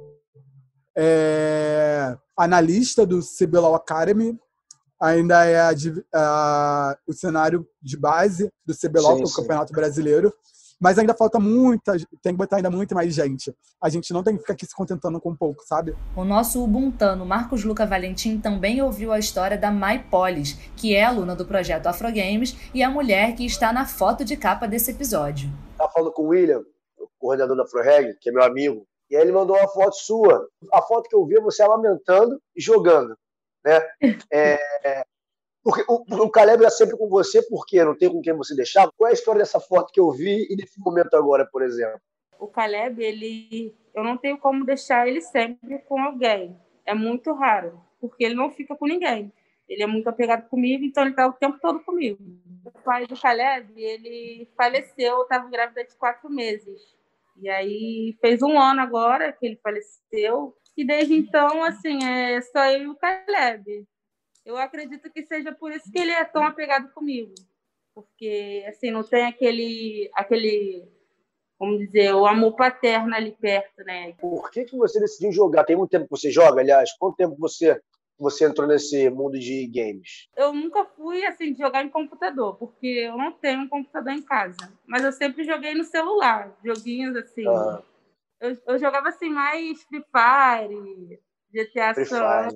Speaker 8: é, analista do CBLOL Academy, ainda é a, a, o cenário de base do CBLOL, sim, que é o. Campeonato Brasileiro. Mas ainda falta muita, tem que botar ainda muito mais gente. A gente não tem que ficar aqui se contentando com pouco, sabe?
Speaker 2: O nosso ubuntano Marcos Luca Valentim também ouviu a história da Mai Polis, que é aluna do projeto Afrogames e a mulher que está na foto de capa desse episódio.
Speaker 9: Tá falando com o William, o coordenador da Afroreg, que é meu amigo, e aí ele mandou uma foto sua. A foto que eu vi é você lamentando e jogando. Né? É, porque o, o Caleb é sempre com você, porque não tem com quem você deixar. Qual é a história dessa foto que eu vi e desse momento agora, por exemplo?
Speaker 10: O Caleb, ele, eu não tenho como deixar ele sempre com alguém. É muito raro, porque ele não fica com ninguém. Ele é muito apegado comigo, então ele está o tempo todo comigo. O pai do Caleb, ele faleceu, estava grávida de quatro meses. E aí fez um ano agora que ele faleceu. E desde então, assim, é só eu e o Caleb. Eu acredito que seja por isso que ele é tão apegado comigo. Porque, assim, não tem aquele, aquele vamos dizer, o amor paterno ali perto, né?
Speaker 9: Por que, que você decidiu jogar? Tem muito tempo que você joga, aliás? Quanto tempo você você entrou nesse mundo de games?
Speaker 10: Eu nunca fui assim de jogar em computador, porque eu não tenho um computador em casa. Mas eu sempre joguei no celular, joguinhos assim. Ah. Eu, eu, jogava assim mais Free Fire, GTA San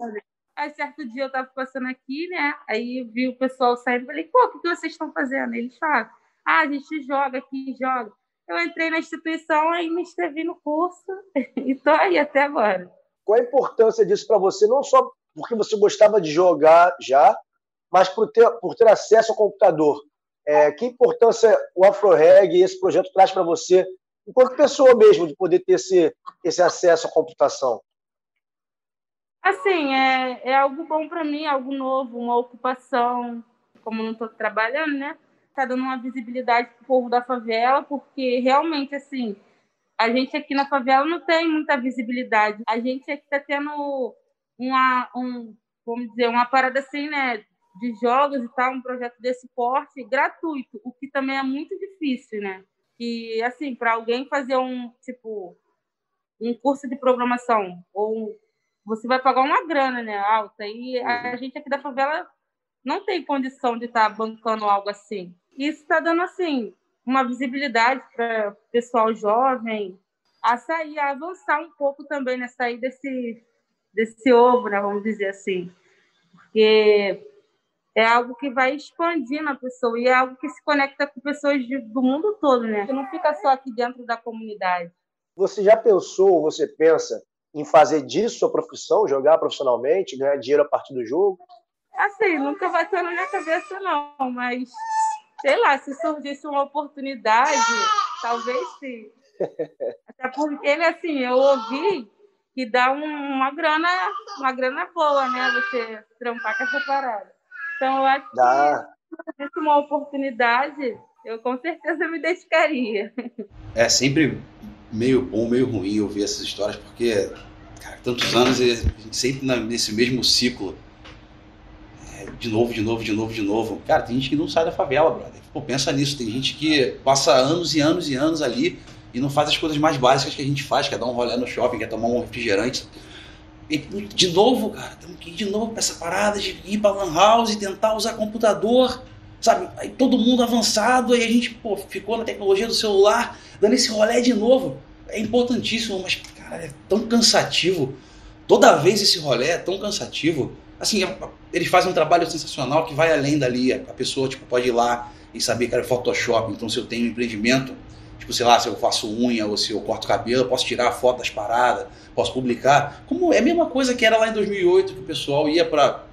Speaker 10: Aí certo dia eu tava passando aqui, né? Aí vi o pessoal saindo falei, pô, o que vocês estão fazendo? Eles falaram, ah, a gente joga aqui, joga. Eu entrei na instituição e me inscrevi no curso e tô aí até agora.
Speaker 9: Qual a importância disso para você? Não só porque você gostava de jogar já, mas por ter, por ter acesso ao computador. É, que importância o AfroReg e esse projeto traz para você, enquanto pessoa mesmo, de poder ter esse, esse acesso à computação?
Speaker 10: Assim, é, é algo bom para mim, algo novo, uma ocupação. Como não estou trabalhando, né? Está dando uma visibilidade para o povo da favela, porque realmente, assim, a gente aqui na favela não tem muita visibilidade. A gente aqui está tendo uma, um, vamos dizer, uma parada assim, né? De jogos e tal, um projeto desse porte gratuito, o que também é muito difícil, né? E, assim, para alguém fazer um, tipo, um curso de programação ou você vai pagar uma grana, né, alta. E a uhum. gente aqui da favela não tem condição de estar tá bancando algo assim. Isso está dando assim uma visibilidade para o pessoal jovem a sair, a avançar um pouco também, né? Sair desse, desse ovo, né? Vamos dizer assim. Porque é algo que vai expandindo a pessoa e é algo que se conecta com pessoas de, do mundo todo, né? Que não fica só aqui dentro da comunidade.
Speaker 9: Você já pensou, você pensa em fazer disso sua profissão, jogar profissionalmente, ganhar dinheiro a partir do jogo?
Speaker 10: Assim, nunca vai ter na minha cabeça, não, mas sei lá, se surgisse uma oportunidade, talvez sim. Até porque ele, assim, eu ouvi que dá um, uma grana, uma grana boa, né? Você trampar com essa parada. Então, eu acho dá. que se uma oportunidade, eu com certeza me dedicaria.
Speaker 4: É sempre meio bom, meio ruim ouvir essas histórias, porque, cara, tantos anos e sempre nesse mesmo ciclo. É, de novo, de novo, de novo, de novo. Cara, tem gente que não sai da favela, brother. Pô, pensa nisso. Tem gente que passa anos e anos e anos ali e não faz as coisas mais básicas que a gente faz, que é dar um rolê no shopping, quer tomar um refrigerante. E, de novo, cara, temos que ir de novo para essa parada de ir para lan house e tentar usar computador, sabe? Aí todo mundo avançado, aí a gente pô, ficou na tecnologia do celular, dando esse rolê de novo. É importantíssimo, mas, cara, é tão cansativo. Toda vez esse rolê é tão cansativo. Assim, é, eles fazem um trabalho sensacional que vai além dali. A pessoa tipo, pode ir lá e saber que era Photoshop. Então, se eu tenho um empreendimento, Tipo, sei lá, se eu faço unha ou se eu corto cabelo, posso tirar a foto das paradas, posso publicar. Como é a mesma coisa que era lá em 2008, que o pessoal ia para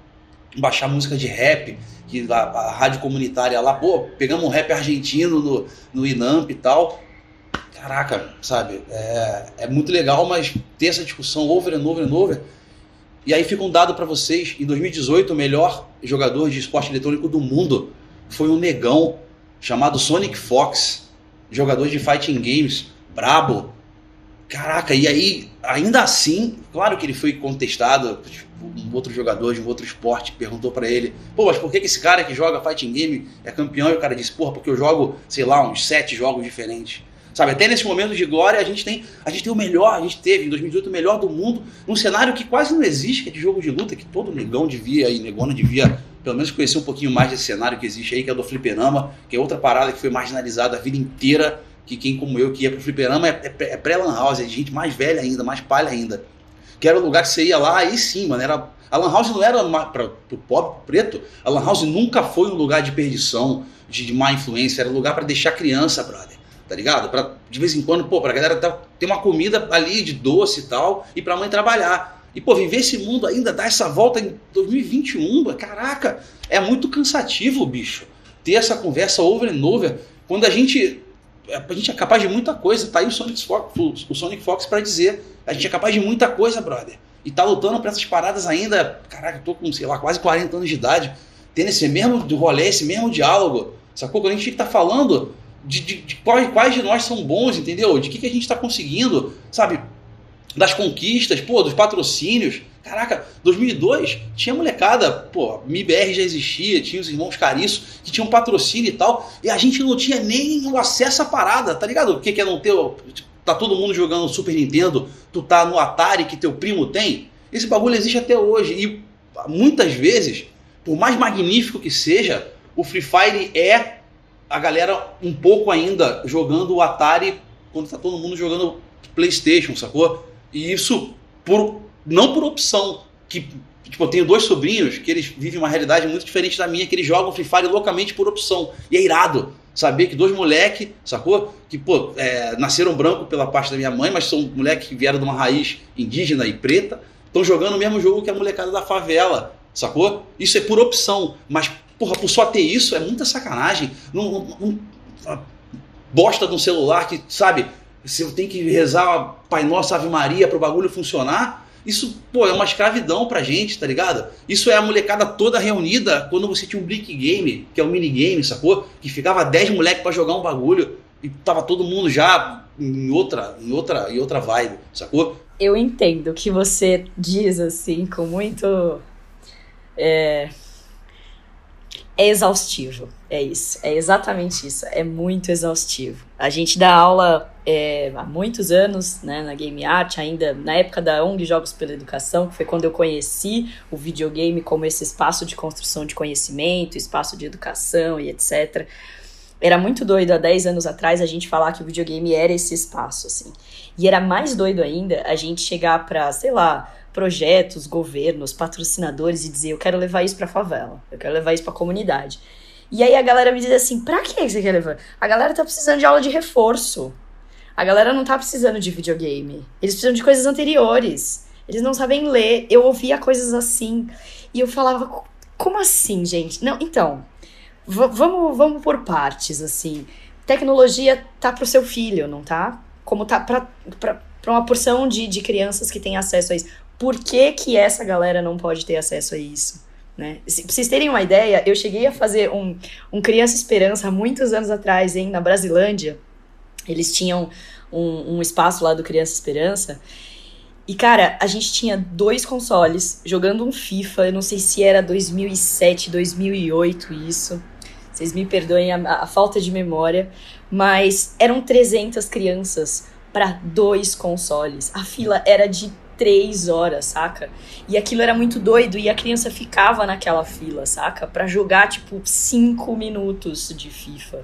Speaker 4: baixar música de rap, que a, a, rádio comunitária lá, pô, pegamos um rap argentino no, no Inamp e tal. Caraca, sabe? É, é muito legal, mas ter essa discussão over and over and over. E aí fica um dado para vocês: em 2018, o melhor jogador de esporte eletrônico do mundo foi um negão chamado Sonic Fox jogador de fighting games, brabo. Caraca, e aí, ainda assim, claro que ele foi contestado. Tipo, um outro jogador de um outro esporte perguntou para ele: pô, mas por que, que esse cara que joga fighting game é campeão? E o cara disse: porra, porque eu jogo, sei lá, uns sete jogos diferentes. Sabe, até nesse momento de glória a gente tem a gente tem o melhor, a gente teve em 2018 o melhor do mundo, num cenário que quase não existe, que é de jogo de luta, que todo negão devia e negona devia pelo menos conhecer um pouquinho mais desse cenário que existe aí, que é do fliperama, que é outra parada que foi marginalizada a vida inteira, que quem como eu que ia pro fliperama é, é, é pré-lan house, é gente mais velha ainda, mais palha ainda. Que era o lugar que você ia lá, aí sim, mano, era... A lan house não era para o pobre preto, a lan house nunca foi um lugar de perdição, de, de má influência, era um lugar para deixar criança, brother tá ligado? Pra, de vez em quando, pô, pra galera ter uma comida ali de doce e tal, e pra mãe trabalhar. E, pô, viver esse mundo ainda, dar essa volta em 2021, caraca, é muito cansativo, bicho. Ter essa conversa over and over. Quando a gente. A gente é capaz de muita coisa. Tá aí o Sonic Fox, o Sonic Fox para dizer. A gente é capaz de muita coisa, brother. E tá lutando pra essas paradas ainda. Caraca, eu tô com, sei lá, quase 40 anos de idade. Tendo esse mesmo rolê, esse mesmo diálogo. Sacou? Quando a gente tá falando de, de, de quais, quais, de nós são bons, entendeu? De que, que a gente tá conseguindo, sabe? das conquistas, pô, dos patrocínios. Caraca, 2002 tinha molecada, pô, MIBR já existia, tinha os irmãos Cariço, que tinham patrocínio e tal, e a gente não tinha nem o acesso à parada, tá ligado? O que, que é não ter. Tá todo mundo jogando Super Nintendo, tu tá no Atari que teu primo tem. Esse bagulho existe até hoje. E muitas vezes, por mais magnífico que seja, o Free Fire é a galera um pouco ainda jogando o Atari quando tá todo mundo jogando PlayStation, sacou? E isso por não por opção. Que, tipo, eu tenho dois sobrinhos que eles vivem uma realidade muito diferente da minha, que eles jogam Free Fire loucamente por opção. E é irado saber que dois moleque, sacou? Que, pô, é, nasceram branco pela parte da minha mãe, mas são moleques que vieram de uma raiz indígena e preta, estão jogando o mesmo jogo que a molecada da favela, sacou? Isso é por opção, mas, porra, por só ter isso é muita sacanagem. Não, não, não bosta de um celular que, sabe, eu tenho que rezar Pai Nosso Ave Maria para o bagulho funcionar, isso, pô, é uma escravidão pra gente, tá ligado? Isso é a molecada toda reunida quando você tinha um Brick Game, que é um minigame, sacou? Que ficava 10 moleques para jogar um bagulho e tava todo mundo já em outra, em outra, em outra vibe, sacou?
Speaker 5: Eu entendo que você diz assim com muito é, é exaustivo. É isso, é exatamente isso. É muito exaustivo. A gente dá aula é, há muitos anos né, na Game Art, ainda na época da ONG Jogos pela Educação, que foi quando eu conheci o videogame como esse espaço de construção de conhecimento, espaço de educação e etc. Era muito doido há 10 anos atrás a gente falar que o videogame era esse espaço, assim. E era mais doido ainda a gente chegar para, sei lá, projetos, governos, patrocinadores e dizer: eu quero levar isso para favela, eu quero levar isso para comunidade. E aí a galera me diz assim: pra que você quer levar? A galera tá precisando de aula de reforço. A galera não tá precisando de videogame. Eles precisam de coisas anteriores. Eles não sabem ler. Eu ouvia coisas assim. E eu falava: como assim, gente? Não, então. Vamos, vamos por partes, assim. Tecnologia tá pro seu filho, não tá? Como tá pra, pra, pra uma porção de, de crianças que têm acesso a isso por que, que essa galera não pode ter acesso a isso? Né? Se, pra vocês terem uma ideia, eu cheguei a fazer um, um Criança Esperança há muitos anos atrás, hein, na Brasilândia. Eles tinham um, um espaço lá do Criança Esperança. E, cara, a gente tinha dois consoles jogando um FIFA. Eu não sei se era 2007, 2008 isso. Vocês me perdoem a, a falta de memória. Mas eram 300 crianças para dois consoles. A fila era de três horas, saca? E aquilo era muito doido e a criança ficava naquela fila, saca? Para jogar, tipo, cinco minutos de FIFA.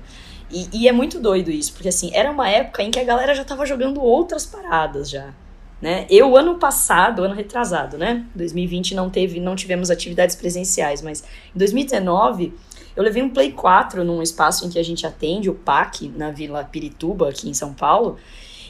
Speaker 5: E, e, é muito doido isso, porque assim, era uma época em que a galera já tava jogando outras paradas já. Né? Eu, ano passado, ano retrasado, né? 2020 não teve, não tivemos atividades presenciais, mas em 2019 eu levei um Play 4 num espaço em que a gente atende, o PAC, na Vila Pirituba, aqui em São Paulo.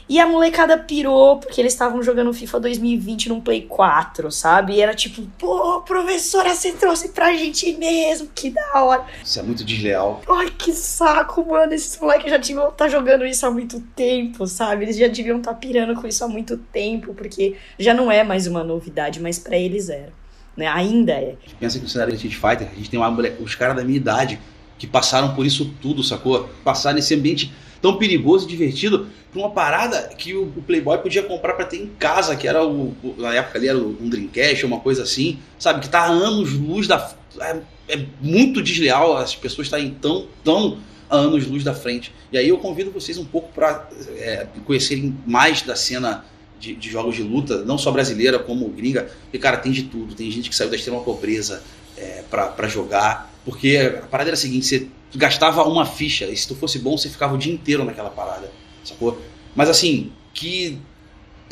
Speaker 5: E a molecada pirou porque eles estavam jogando FIFA 2020 num Play 4, sabe? E era tipo, pô, professora, você trouxe pra gente mesmo, que da hora.
Speaker 4: Isso é muito desleal.
Speaker 5: Ai, que saco, mano. Esses moleques já deviam estar tá jogando isso há muito tempo, sabe? Eles já deviam estar tá pirando com isso há muito tempo, porque já não é mais uma novidade, mas para eles era. Né? Ainda é.
Speaker 4: Pensa que no cenário de Street Fighter, a gente tem uma mulher, os caras da minha idade que passaram por isso tudo, sacou? Passaram nesse ambiente tão perigoso e divertido pra uma parada que o, o Playboy podia comprar para ter em casa, que era o, o, na época ali era um Dreamcast, uma coisa assim, sabe? Que tá a anos luz da. É, é muito desleal as pessoas estarem tão, tão a anos luz da frente. E aí eu convido vocês um pouco para é, conhecerem mais da cena de, de, jogos de luta, não só brasileira como gringa, porque, cara, tem de tudo. Tem gente que saiu da extrema pobreza é, para jogar, porque a parada era a seguinte: você gastava uma ficha, e se tu fosse bom, você ficava o dia inteiro naquela parada, sacou? Mas assim, que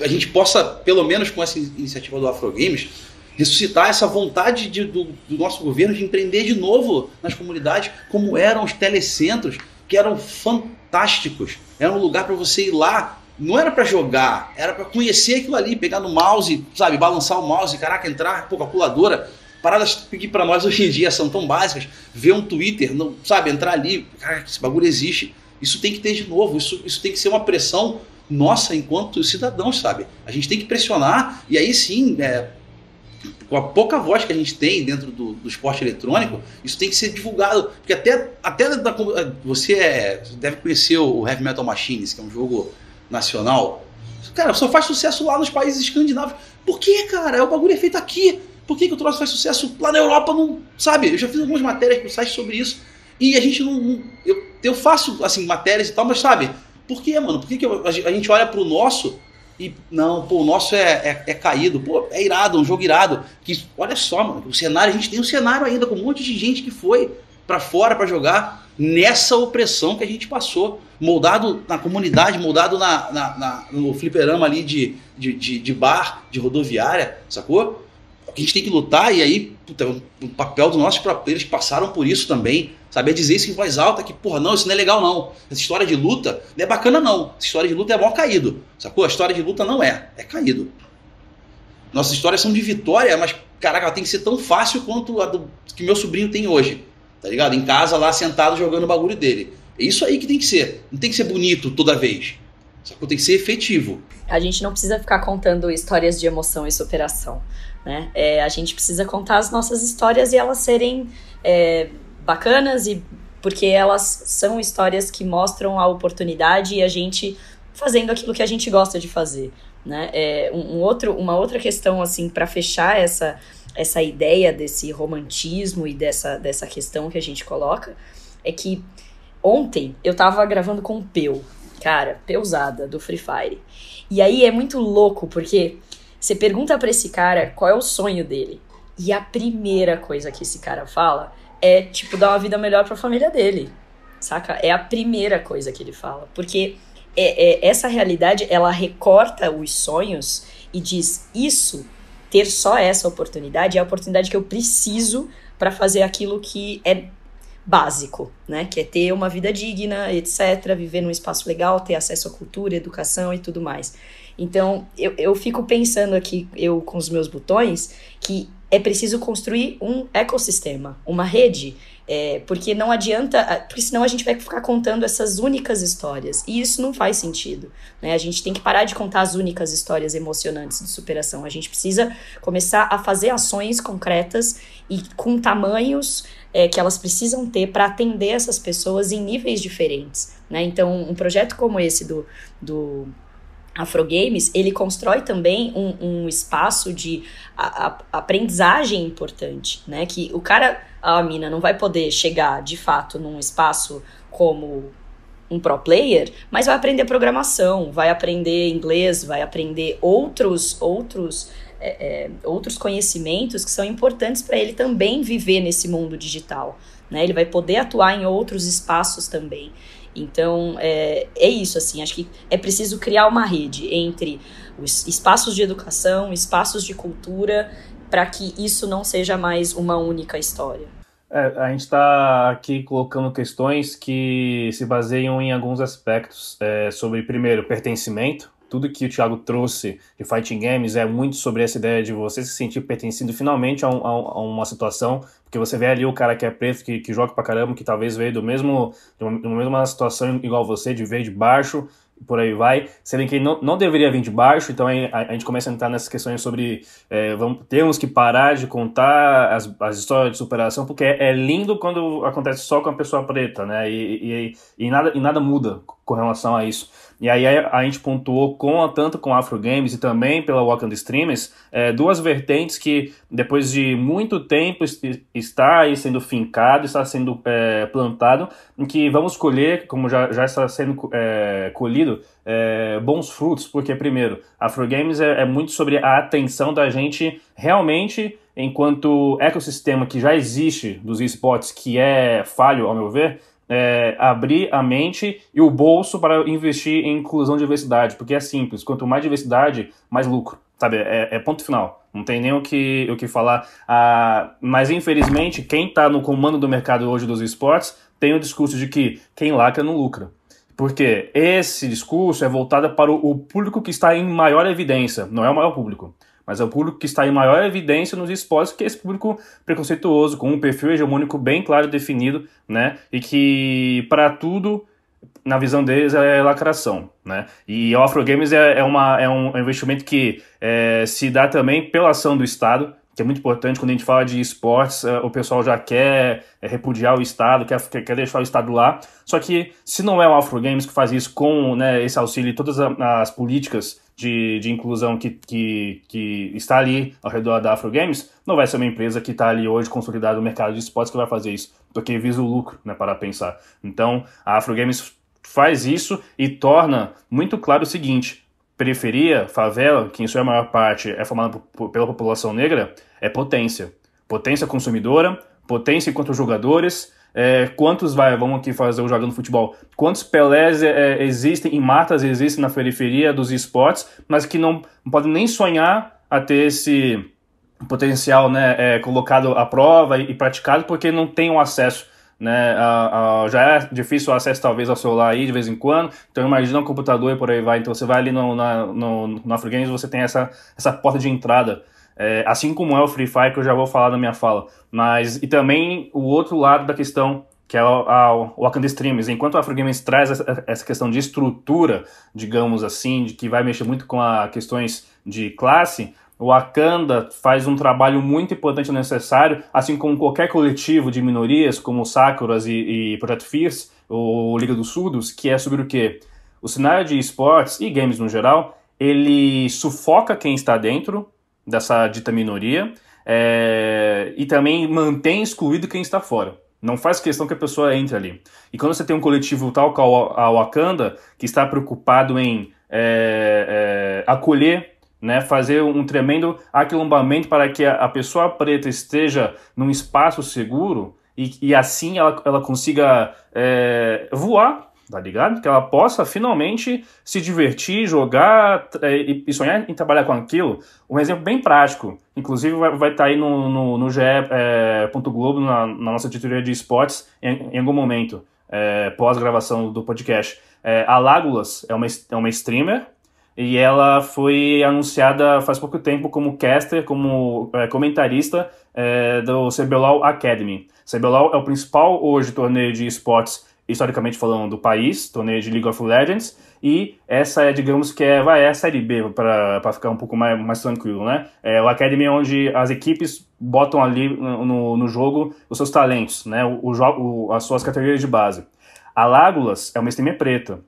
Speaker 4: a gente possa, pelo menos com essa iniciativa do Afro Games, ressuscitar essa vontade de, do, do, nosso governo de empreender de novo nas comunidades, como eram os telecentros, que eram fantásticos. Era um lugar para você ir lá, não era para jogar, era para conhecer aquilo ali, pegar no mouse, sabe, balançar o mouse, caraca, entrar, pô, calculadora, paradas que para nós hoje em dia são tão básicas, ver um Twitter, não, sabe, entrar ali, cara, esse bagulho existe. Isso tem que ter de novo, isso, isso tem que ser uma pressão nossa enquanto cidadãos, sabe? A gente tem que pressionar, e aí sim, é, com a pouca voz que a gente tem dentro do, do, esporte eletrônico, isso tem que ser divulgado. Porque até, até da, você, é, você deve conhecer o Heavy Metal Machines, que é um jogo nacional. Cara, só faz sucesso lá nos países escandinavos. Por que, cara? O bagulho é feito aqui. Por que, que o troço faz sucesso lá na Europa? Não, sabe? Eu já fiz algumas matérias pro site sobre isso. E a gente não. não eu, eu faço, assim, matérias e tal, mas sabe? Por que, mano? Por que, que eu, a gente olha pro nosso e. Não, pô, o nosso é, é, é, caído. Pô, é irado, é um jogo irado. Que, olha só, mano, o cenário, a gente tem um cenário ainda com um monte de gente que foi para fora para jogar nessa opressão que a gente passou. Moldado na comunidade, moldado na, na, na no fliperama ali de, de, de, de bar, de rodoviária, sacou? A gente tem que lutar, e aí, puta, o papel dos nossos próprios, passaram por isso também. Saber dizer isso em voz alta, que, porra, não, isso não é legal, não. Essa história de luta não é bacana, não. Essa história de luta é mó caído. Sacou? A história de luta não é, é caído. Nossas histórias são de vitória, mas, caraca, ela tem que ser tão fácil quanto a do, que meu sobrinho tem hoje. Tá ligado? Em casa, lá, sentado, jogando o bagulho dele. É isso aí que tem que ser. Não tem que ser bonito toda vez. Sacou? Tem que ser efetivo.
Speaker 5: A gente não precisa ficar contando histórias de emoção e superação. Né? É, a gente precisa contar as nossas histórias e elas serem é, bacanas e porque elas são histórias que mostram a oportunidade e a gente fazendo aquilo que a gente gosta de fazer, né? É, um, um outro, uma outra questão assim para fechar essa essa ideia desse romantismo e dessa, dessa questão que a gente coloca é que ontem eu tava gravando com o Peu, cara, Peusada, do Free Fire. E aí é muito louco, porque você pergunta para esse cara qual é o sonho dele. E a primeira coisa que esse cara fala é, tipo, dar uma vida melhor pra família dele. Saca? É a primeira coisa que ele fala. Porque é, é, essa realidade, ela recorta os sonhos e diz: Isso, ter só essa oportunidade, é a oportunidade que eu preciso para fazer aquilo que é básico, né? Que é ter uma vida digna, etc., viver num espaço legal, ter acesso à cultura, educação e tudo mais. Então, eu, eu fico pensando aqui, eu com os meus botões, que é preciso construir um ecossistema, uma rede, é, porque não adianta, porque senão a gente vai ficar contando essas únicas histórias, e isso não faz sentido. Né? A gente tem que parar de contar as únicas histórias emocionantes de superação, a gente precisa começar a fazer ações concretas e com tamanhos é, que elas precisam ter para atender essas pessoas em níveis diferentes. Né? Então, um projeto como esse do, do Afrogames, ele constrói também um, um espaço de a, a, aprendizagem importante, né? Que o cara, a mina, não vai poder chegar de fato num espaço como um pro player, mas vai aprender programação, vai aprender inglês, vai aprender outros outros é, é, outros conhecimentos que são importantes para ele também viver nesse mundo digital. Né? Ele vai poder atuar em outros espaços também. Então, é, é isso, assim, acho que é preciso criar uma rede entre os espaços de educação, espaços de cultura, para que isso não seja mais uma única história.
Speaker 3: É, a gente está aqui colocando questões que se baseiam em alguns aspectos é, sobre, primeiro, pertencimento, tudo que o Thiago trouxe de Fighting Games é muito sobre essa ideia de você se sentir pertencendo finalmente a, um, a, uma situação, porque você vê ali o cara que é preto, que, que joga pra caramba, que talvez veio do mesmo, de uma, de uma mesma situação igual você, de ver de baixo, por aí vai, sendo que não, não deveria vir de baixo, então a, a gente começa a entrar nessas questões sobre é, vamos, temos que parar de contar as, as histórias de superação, porque é, é, lindo quando acontece só com a pessoa preta, né? E, e, e, nada, e nada muda com relação a isso. E aí a gente pontuou com tanto com Afro Games e também pela Walk the Streamers, é, duas vertentes que depois de muito tempo está aí sendo fincado, está sendo é, plantado, em que vamos colher, como já, já está sendo é, colhido, é, bons frutos, porque primeiro, Afro Games é, é muito sobre a atenção da gente realmente enquanto ecossistema que já existe dos esportes, que é falho, ao meu ver, é, abrir a mente e o bolso para investir em inclusão e diversidade, porque é simples, quanto mais diversidade, mais lucro, sabe? É, é ponto final, não tem nem o que, o que falar. Ah, mas infelizmente, quem está no comando do mercado hoje dos esportes tem o discurso de que quem lacra não lucra. Porque esse discurso é voltado para o público que está em maior evidência, não é o maior público mas é o público que está em maior evidência nos esportes, que é esse público preconceituoso, com um perfil hegemônico bem claro definido, né? E que, para tudo, na visão deles, é lacração, né? E o Games é, é, uma, é um investimento que é, se dá também pela ação do Estado, que é muito importante quando a gente fala de esportes, é, o pessoal já quer é, repudiar o Estado, quer, quer deixar o Estado lá. Só que se não é o Afro Games que faz isso com né, esse auxílio e todas as políticas de, de inclusão que, que, que está ali ao redor da Afro Games, não vai ser uma empresa que está ali hoje consolidada no mercado de esportes que vai fazer isso, porque visa o lucro, né, para pensar. Então, a Afro Games faz isso e torna muito claro o seguinte: periferia, favela, que em sua maior parte é formada pela população negra, é potência. Potência consumidora, potência enquanto jogadores, é, quantos vai, vamos aqui fazer o jogando futebol, quantos Pelés é, é, existem e Matas existem na periferia dos esportes, mas que não, não podem nem sonhar a ter esse potencial né, é, colocado à prova e, e, praticado porque não tem o acesso. Né, a, a, já é difícil o acesso talvez ao celular aí de vez em quando, então imagina um computador e por aí vai, então você vai ali no, na, no, no você tem essa, essa porta de entrada é, assim como é o Free Fire, que eu já vou falar na minha fala. Mas, e também o outro lado da questão, que é o, o Wakanda Streams. Enquanto o Afrogames traz essa, essa, questão de estrutura, digamos assim, de que vai mexer muito com as questões de classe, o Wakanda faz um trabalho muito importante e necessário, assim como qualquer coletivo de minorias, como o Sakuras e, e Projeto Fierce, ou Liga dos Surdos, que é sobre o quê? O cenário de esportes e games no geral, ele sufoca quem está dentro, dessa dita minoria, é, e também mantém excluído quem está fora. Não faz questão que a pessoa entre ali. E quando você tem um coletivo tal qual a Wakanda, que está preocupado em é, é, acolher, né, fazer um tremendo aquilombamento para que a, a pessoa preta esteja num espaço seguro e, e assim ela, ela consiga é, voar tá ligado? Que ela possa finalmente se divertir, jogar é, e, sonhar em trabalhar com aquilo. Um exemplo bem prático, inclusive vai estar tá aí no, no, no GE. É, Globo, na, na, nossa editoria de esportes, em, em algum momento, é, pós-gravação do podcast. É, a Lágulas é uma, é uma streamer e ela foi anunciada faz pouco tempo como caster, como é, comentarista é, do CBLOL Academy. CBLOL é o principal hoje torneio de esportes historicamente falando, do país, torneio de League of Legends, e essa é, digamos que é, vai, é a Série B, para ficar um pouco mais, mais tranquilo, né? É o Academy é onde as equipes botam ali no, no jogo os seus talentos, né? O, o, as suas categorias de base. A Lágulas é uma streamer preta.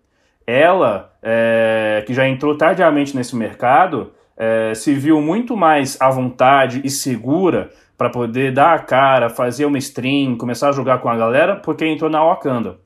Speaker 3: Ela, é, que já entrou tardiamente nesse mercado, é, se viu muito mais à vontade e segura para poder dar a cara, fazer uma stream, começar a jogar com a galera, porque entrou na Wakanda.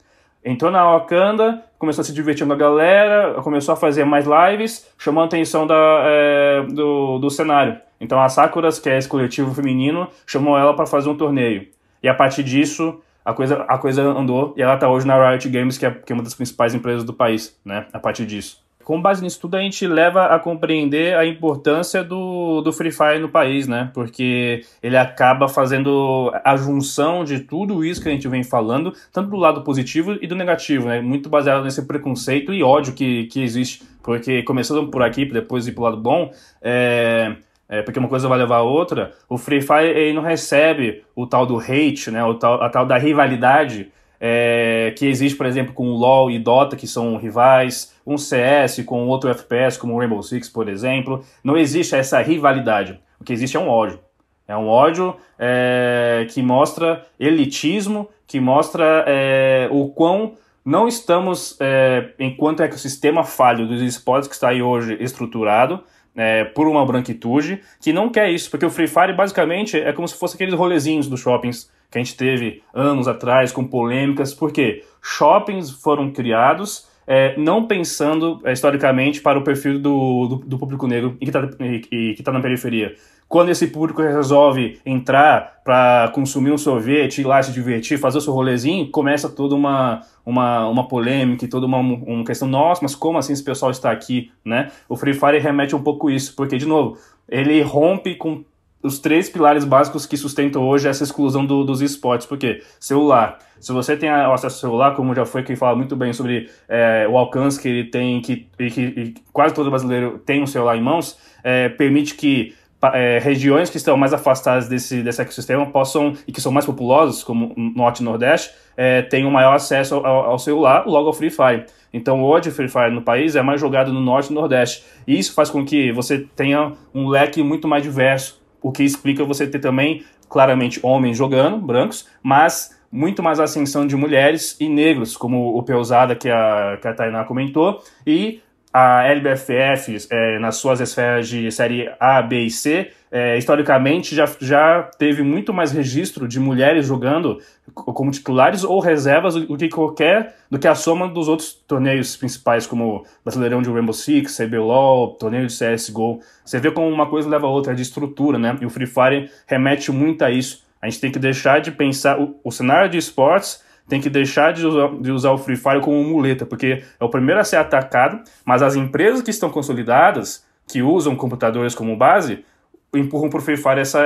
Speaker 3: Entrou na Wakanda, começou a se divertir com a galera, começou a fazer mais lives, chamou a atenção da, é, do, do cenário. Então a Sakuras, que é esse coletivo feminino, chamou ela para fazer um torneio. E a partir disso, a coisa, a coisa andou e ela está hoje na Riot Games, que é, que é uma das principais empresas do país, né? A partir disso com base nisso tudo, a gente leva a compreender a importância do, do Free Fire no país, né? Porque ele acaba fazendo a junção de tudo isso que a gente vem falando, tanto do lado positivo e do negativo, né? Muito baseado nesse preconceito e ódio que, que existe. Porque começando por aqui, depois ir pro lado bom, é, é, porque uma coisa vai levar a outra, o Free Fire ele não recebe o tal do hate, né? O tal, a tal da rivalidade é, que existe, por exemplo, com o LoL e Dota, que são rivais, um CS com outro FPS, como o Rainbow Six, por exemplo. Não existe essa rivalidade. O que existe é um ódio. É um ódio é, que mostra elitismo, que mostra é, o quão não estamos, é, enquanto ecossistema falho dos esportes que está aí hoje estruturado, é, por uma branquitude, que não quer isso, porque o Free Fire basicamente é como se fosse aqueles rolezinhos dos shoppings que a gente teve anos atrás com polêmicas, porque shoppings foram criados é, não pensando é, historicamente para o perfil do, do, do público negro e que está tá na periferia. Quando esse público resolve entrar para consumir um sorvete, ir lá se divertir, fazer o seu rolezinho, começa toda uma, uma, uma polêmica e toda uma, uma questão, nossa, mas como assim esse pessoal está aqui, né? O Free Fire remete um pouco isso, porque, de novo, ele rompe com os três pilares básicos que sustentam hoje essa exclusão do, dos esportes. Porque celular, se você tem acesso ao celular, como já foi quem fala muito bem sobre é, o alcance que ele tem, que, e que e quase todo brasileiro tem um celular em mãos, é, permite que é, regiões que estão mais afastadas desse, desse ecossistema possam, e que são mais populosas, como Norte e Nordeste, é, tenham maior acesso ao, ao, celular, logo ao Free Fire. Então hoje o Free Fire no país é mais jogado no Norte e Nordeste. E isso faz com que você tenha um leque muito mais diverso o que explica você ter também, claramente, homens jogando, brancos, mas muito mais ascensão de mulheres e negros, como o Peusada, que a, que a Tainá comentou, e a LBFF, é, nas suas esferas de série A, B e C, é, historicamente já, já teve muito mais registro de mulheres jogando como titulares ou reservas do que qualquer do que a soma dos outros torneios principais, como Brasileirão de Rainbow Six, CBLOL, torneio de CSGO. Você vê como uma coisa leva a outra, é de estrutura, né? E o Free Fire remete muito a isso. A gente tem que deixar de pensar o, o cenário de esportes tem que deixar de usar, de usar o Free Fire como muleta, porque é o primeiro a ser atacado, mas as empresas que estão consolidadas, que usam computadores como base, empurram para o Free Fire essa,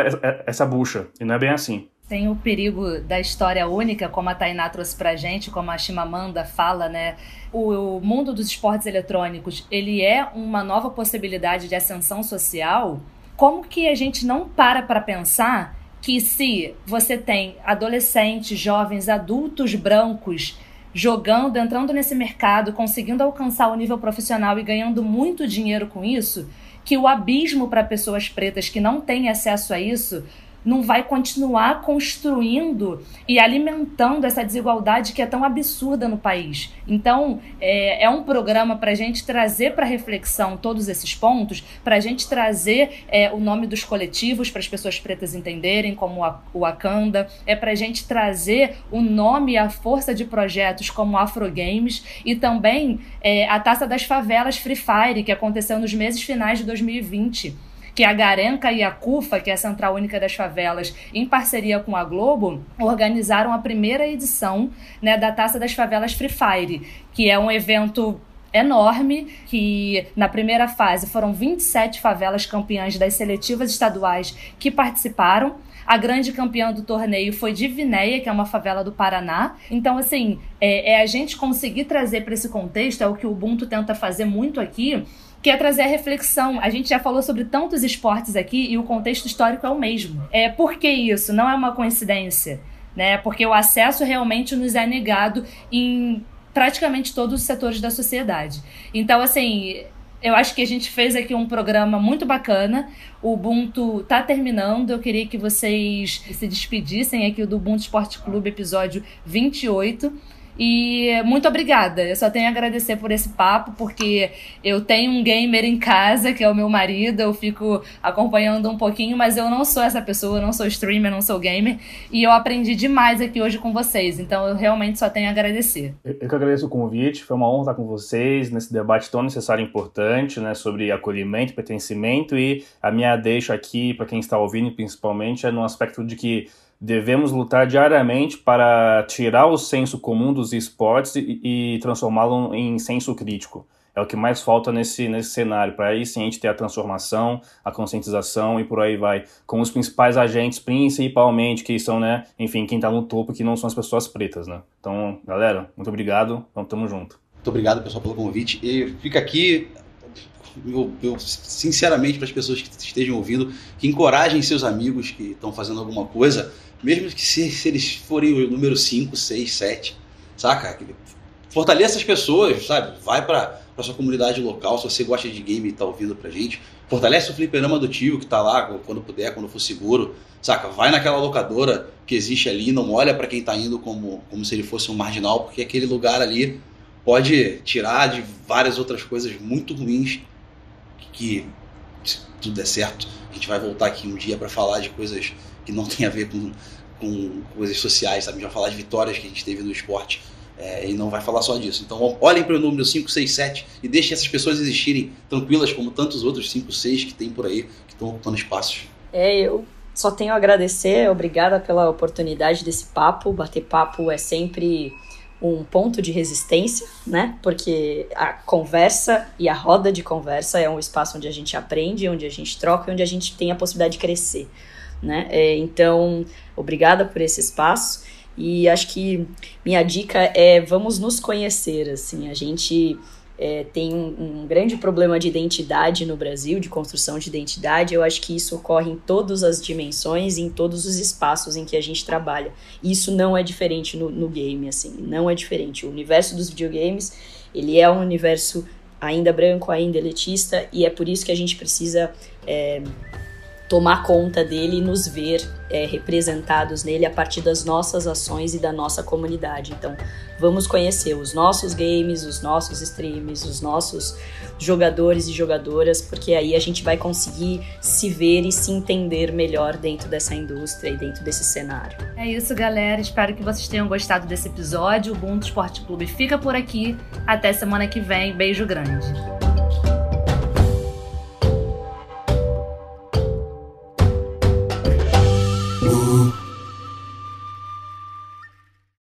Speaker 3: essa bucha, e não é bem assim.
Speaker 2: Tem o perigo da história única, como a Tainá trouxe pra gente, como a Chimamanda fala, né? O, o mundo dos esportes eletrônicos, ele é uma nova possibilidade de ascensão social. Como que a gente não para para pensar que se você tem adolescentes, jovens, adultos brancos jogando, entrando nesse mercado, conseguindo alcançar o nível profissional e ganhando muito dinheiro com isso, que o abismo para pessoas pretas que não têm acesso a isso não vai continuar construindo e alimentando essa desigualdade que é tão absurda no país. Então, é, é um programa para a gente trazer para reflexão todos esses pontos, para a gente trazer é, o nome dos coletivos para as pessoas pretas entenderem, como o Wakanda, é para a gente trazer o nome e a força de projetos como Afro Games e também é, a Taça das Favelas Free Fire, que aconteceu nos meses finais de 2020 que a Garenca e a CUFA, que é a Central Única das Favelas, em parceria com a Globo, organizaram a primeira edição né, da Taça das Favelas Free Fire, que é um evento enorme, que na primeira fase foram 27 favelas campeãs das seletivas estaduais que participaram. A grande campeã do torneio foi Divinéia, que é uma favela do Paraná. Então, assim, é, é a gente conseguir trazer para esse contexto, é o que o Ubuntu tenta fazer muito aqui, que é trazer a reflexão. A gente já falou sobre tantos esportes aqui e o contexto histórico é o mesmo. É, por que isso? Não é uma coincidência. Né? Porque o acesso realmente nos é negado em praticamente todos os setores da sociedade. Então, assim, eu acho que a gente fez aqui um programa muito bacana. O Ubuntu está terminando. Eu queria que vocês se despedissem aqui do Ubuntu Esporte Clube, episódio 28. E muito obrigada. Eu só tenho a agradecer por esse papo, porque eu tenho um gamer em casa, que é o meu marido, eu fico acompanhando um pouquinho, mas eu não sou essa pessoa, eu não sou streamer, não sou gamer. E eu aprendi demais aqui hoje com vocês. Então eu realmente só tenho a agradecer.
Speaker 3: Eu, que agradeço o convite, foi uma honra estar com vocês nesse debate tão necessário e importante, né, sobre acolhimento, pertencimento. E a minha deixa aqui, para quem está ouvindo, principalmente, é no aspecto de que Devemos lutar diariamente para tirar o senso comum dos esportes e, e transformá-lo em senso crítico. É o que mais falta nesse, nesse cenário, para aí sim a gente ter a transformação, a conscientização e por aí vai. Com os principais agentes, principalmente, que são, né, enfim, quem está no topo, que não são as pessoas pretas, né? Então, galera, muito obrigado, vamos tamo junto.
Speaker 4: Muito obrigado, pessoal, pelo convite. E fica aqui eu, eu, sinceramente, para as pessoas que estejam ouvindo, que encorajem seus amigos que estão fazendo alguma coisa mesmo que se, se eles forem o número 5, 6, 7, saca? Fortaleça as pessoas, sabe? Vai para a sua comunidade local, se você gosta de game e tá ouvindo pra gente. Fortalece o fliperama do tio que tá lá quando puder, quando for seguro, saca? Vai naquela locadora que existe ali, não olha para quem tá indo como, como se ele fosse um marginal, porque aquele lugar ali pode tirar de várias outras coisas muito ruins que, se tudo der certo, a gente vai voltar aqui um dia para falar de coisas que não tem a ver com, com coisas sociais, sabe? A gente vai falar de vitórias que a gente teve no esporte é, e não vai falar só disso. Então olhem para o número 5, 6, 7 e deixem essas pessoas existirem tranquilas como tantos outros 5, 6 que tem por aí, que estão ocupando espaços.
Speaker 5: É, eu só tenho a agradecer, obrigada pela oportunidade desse papo. Bater papo é sempre um ponto de resistência, né? Porque a conversa e a roda de conversa é um espaço onde a gente aprende, onde a gente troca, onde a gente tem a possibilidade de crescer né? É, então, obrigada por esse espaço e acho que minha dica é vamos nos conhecer, assim, a gente é, tem um, um, grande problema de identidade no Brasil, de construção de identidade. Eu acho que isso ocorre em todas as dimensões, em todos os espaços em que a gente trabalha. Isso não é diferente no, no game, assim, não é diferente. O universo dos videogames, ele é um universo ainda branco, ainda elitista, e é por isso que a gente precisa é, tomar conta dele e nos ver é, representados nele a partir das nossas ações e da nossa comunidade. Então, vamos conhecer os nossos games, os nossos streams, os nossos jogadores e jogadoras, porque aí a gente vai conseguir se ver e se entender melhor dentro dessa indústria e dentro desse cenário.
Speaker 2: É isso, galera. Espero que vocês tenham gostado desse episódio. O Ubuntu Esporte Clube fica por aqui. Até semana que vem. Beijo grande.
Speaker 11: Ooh.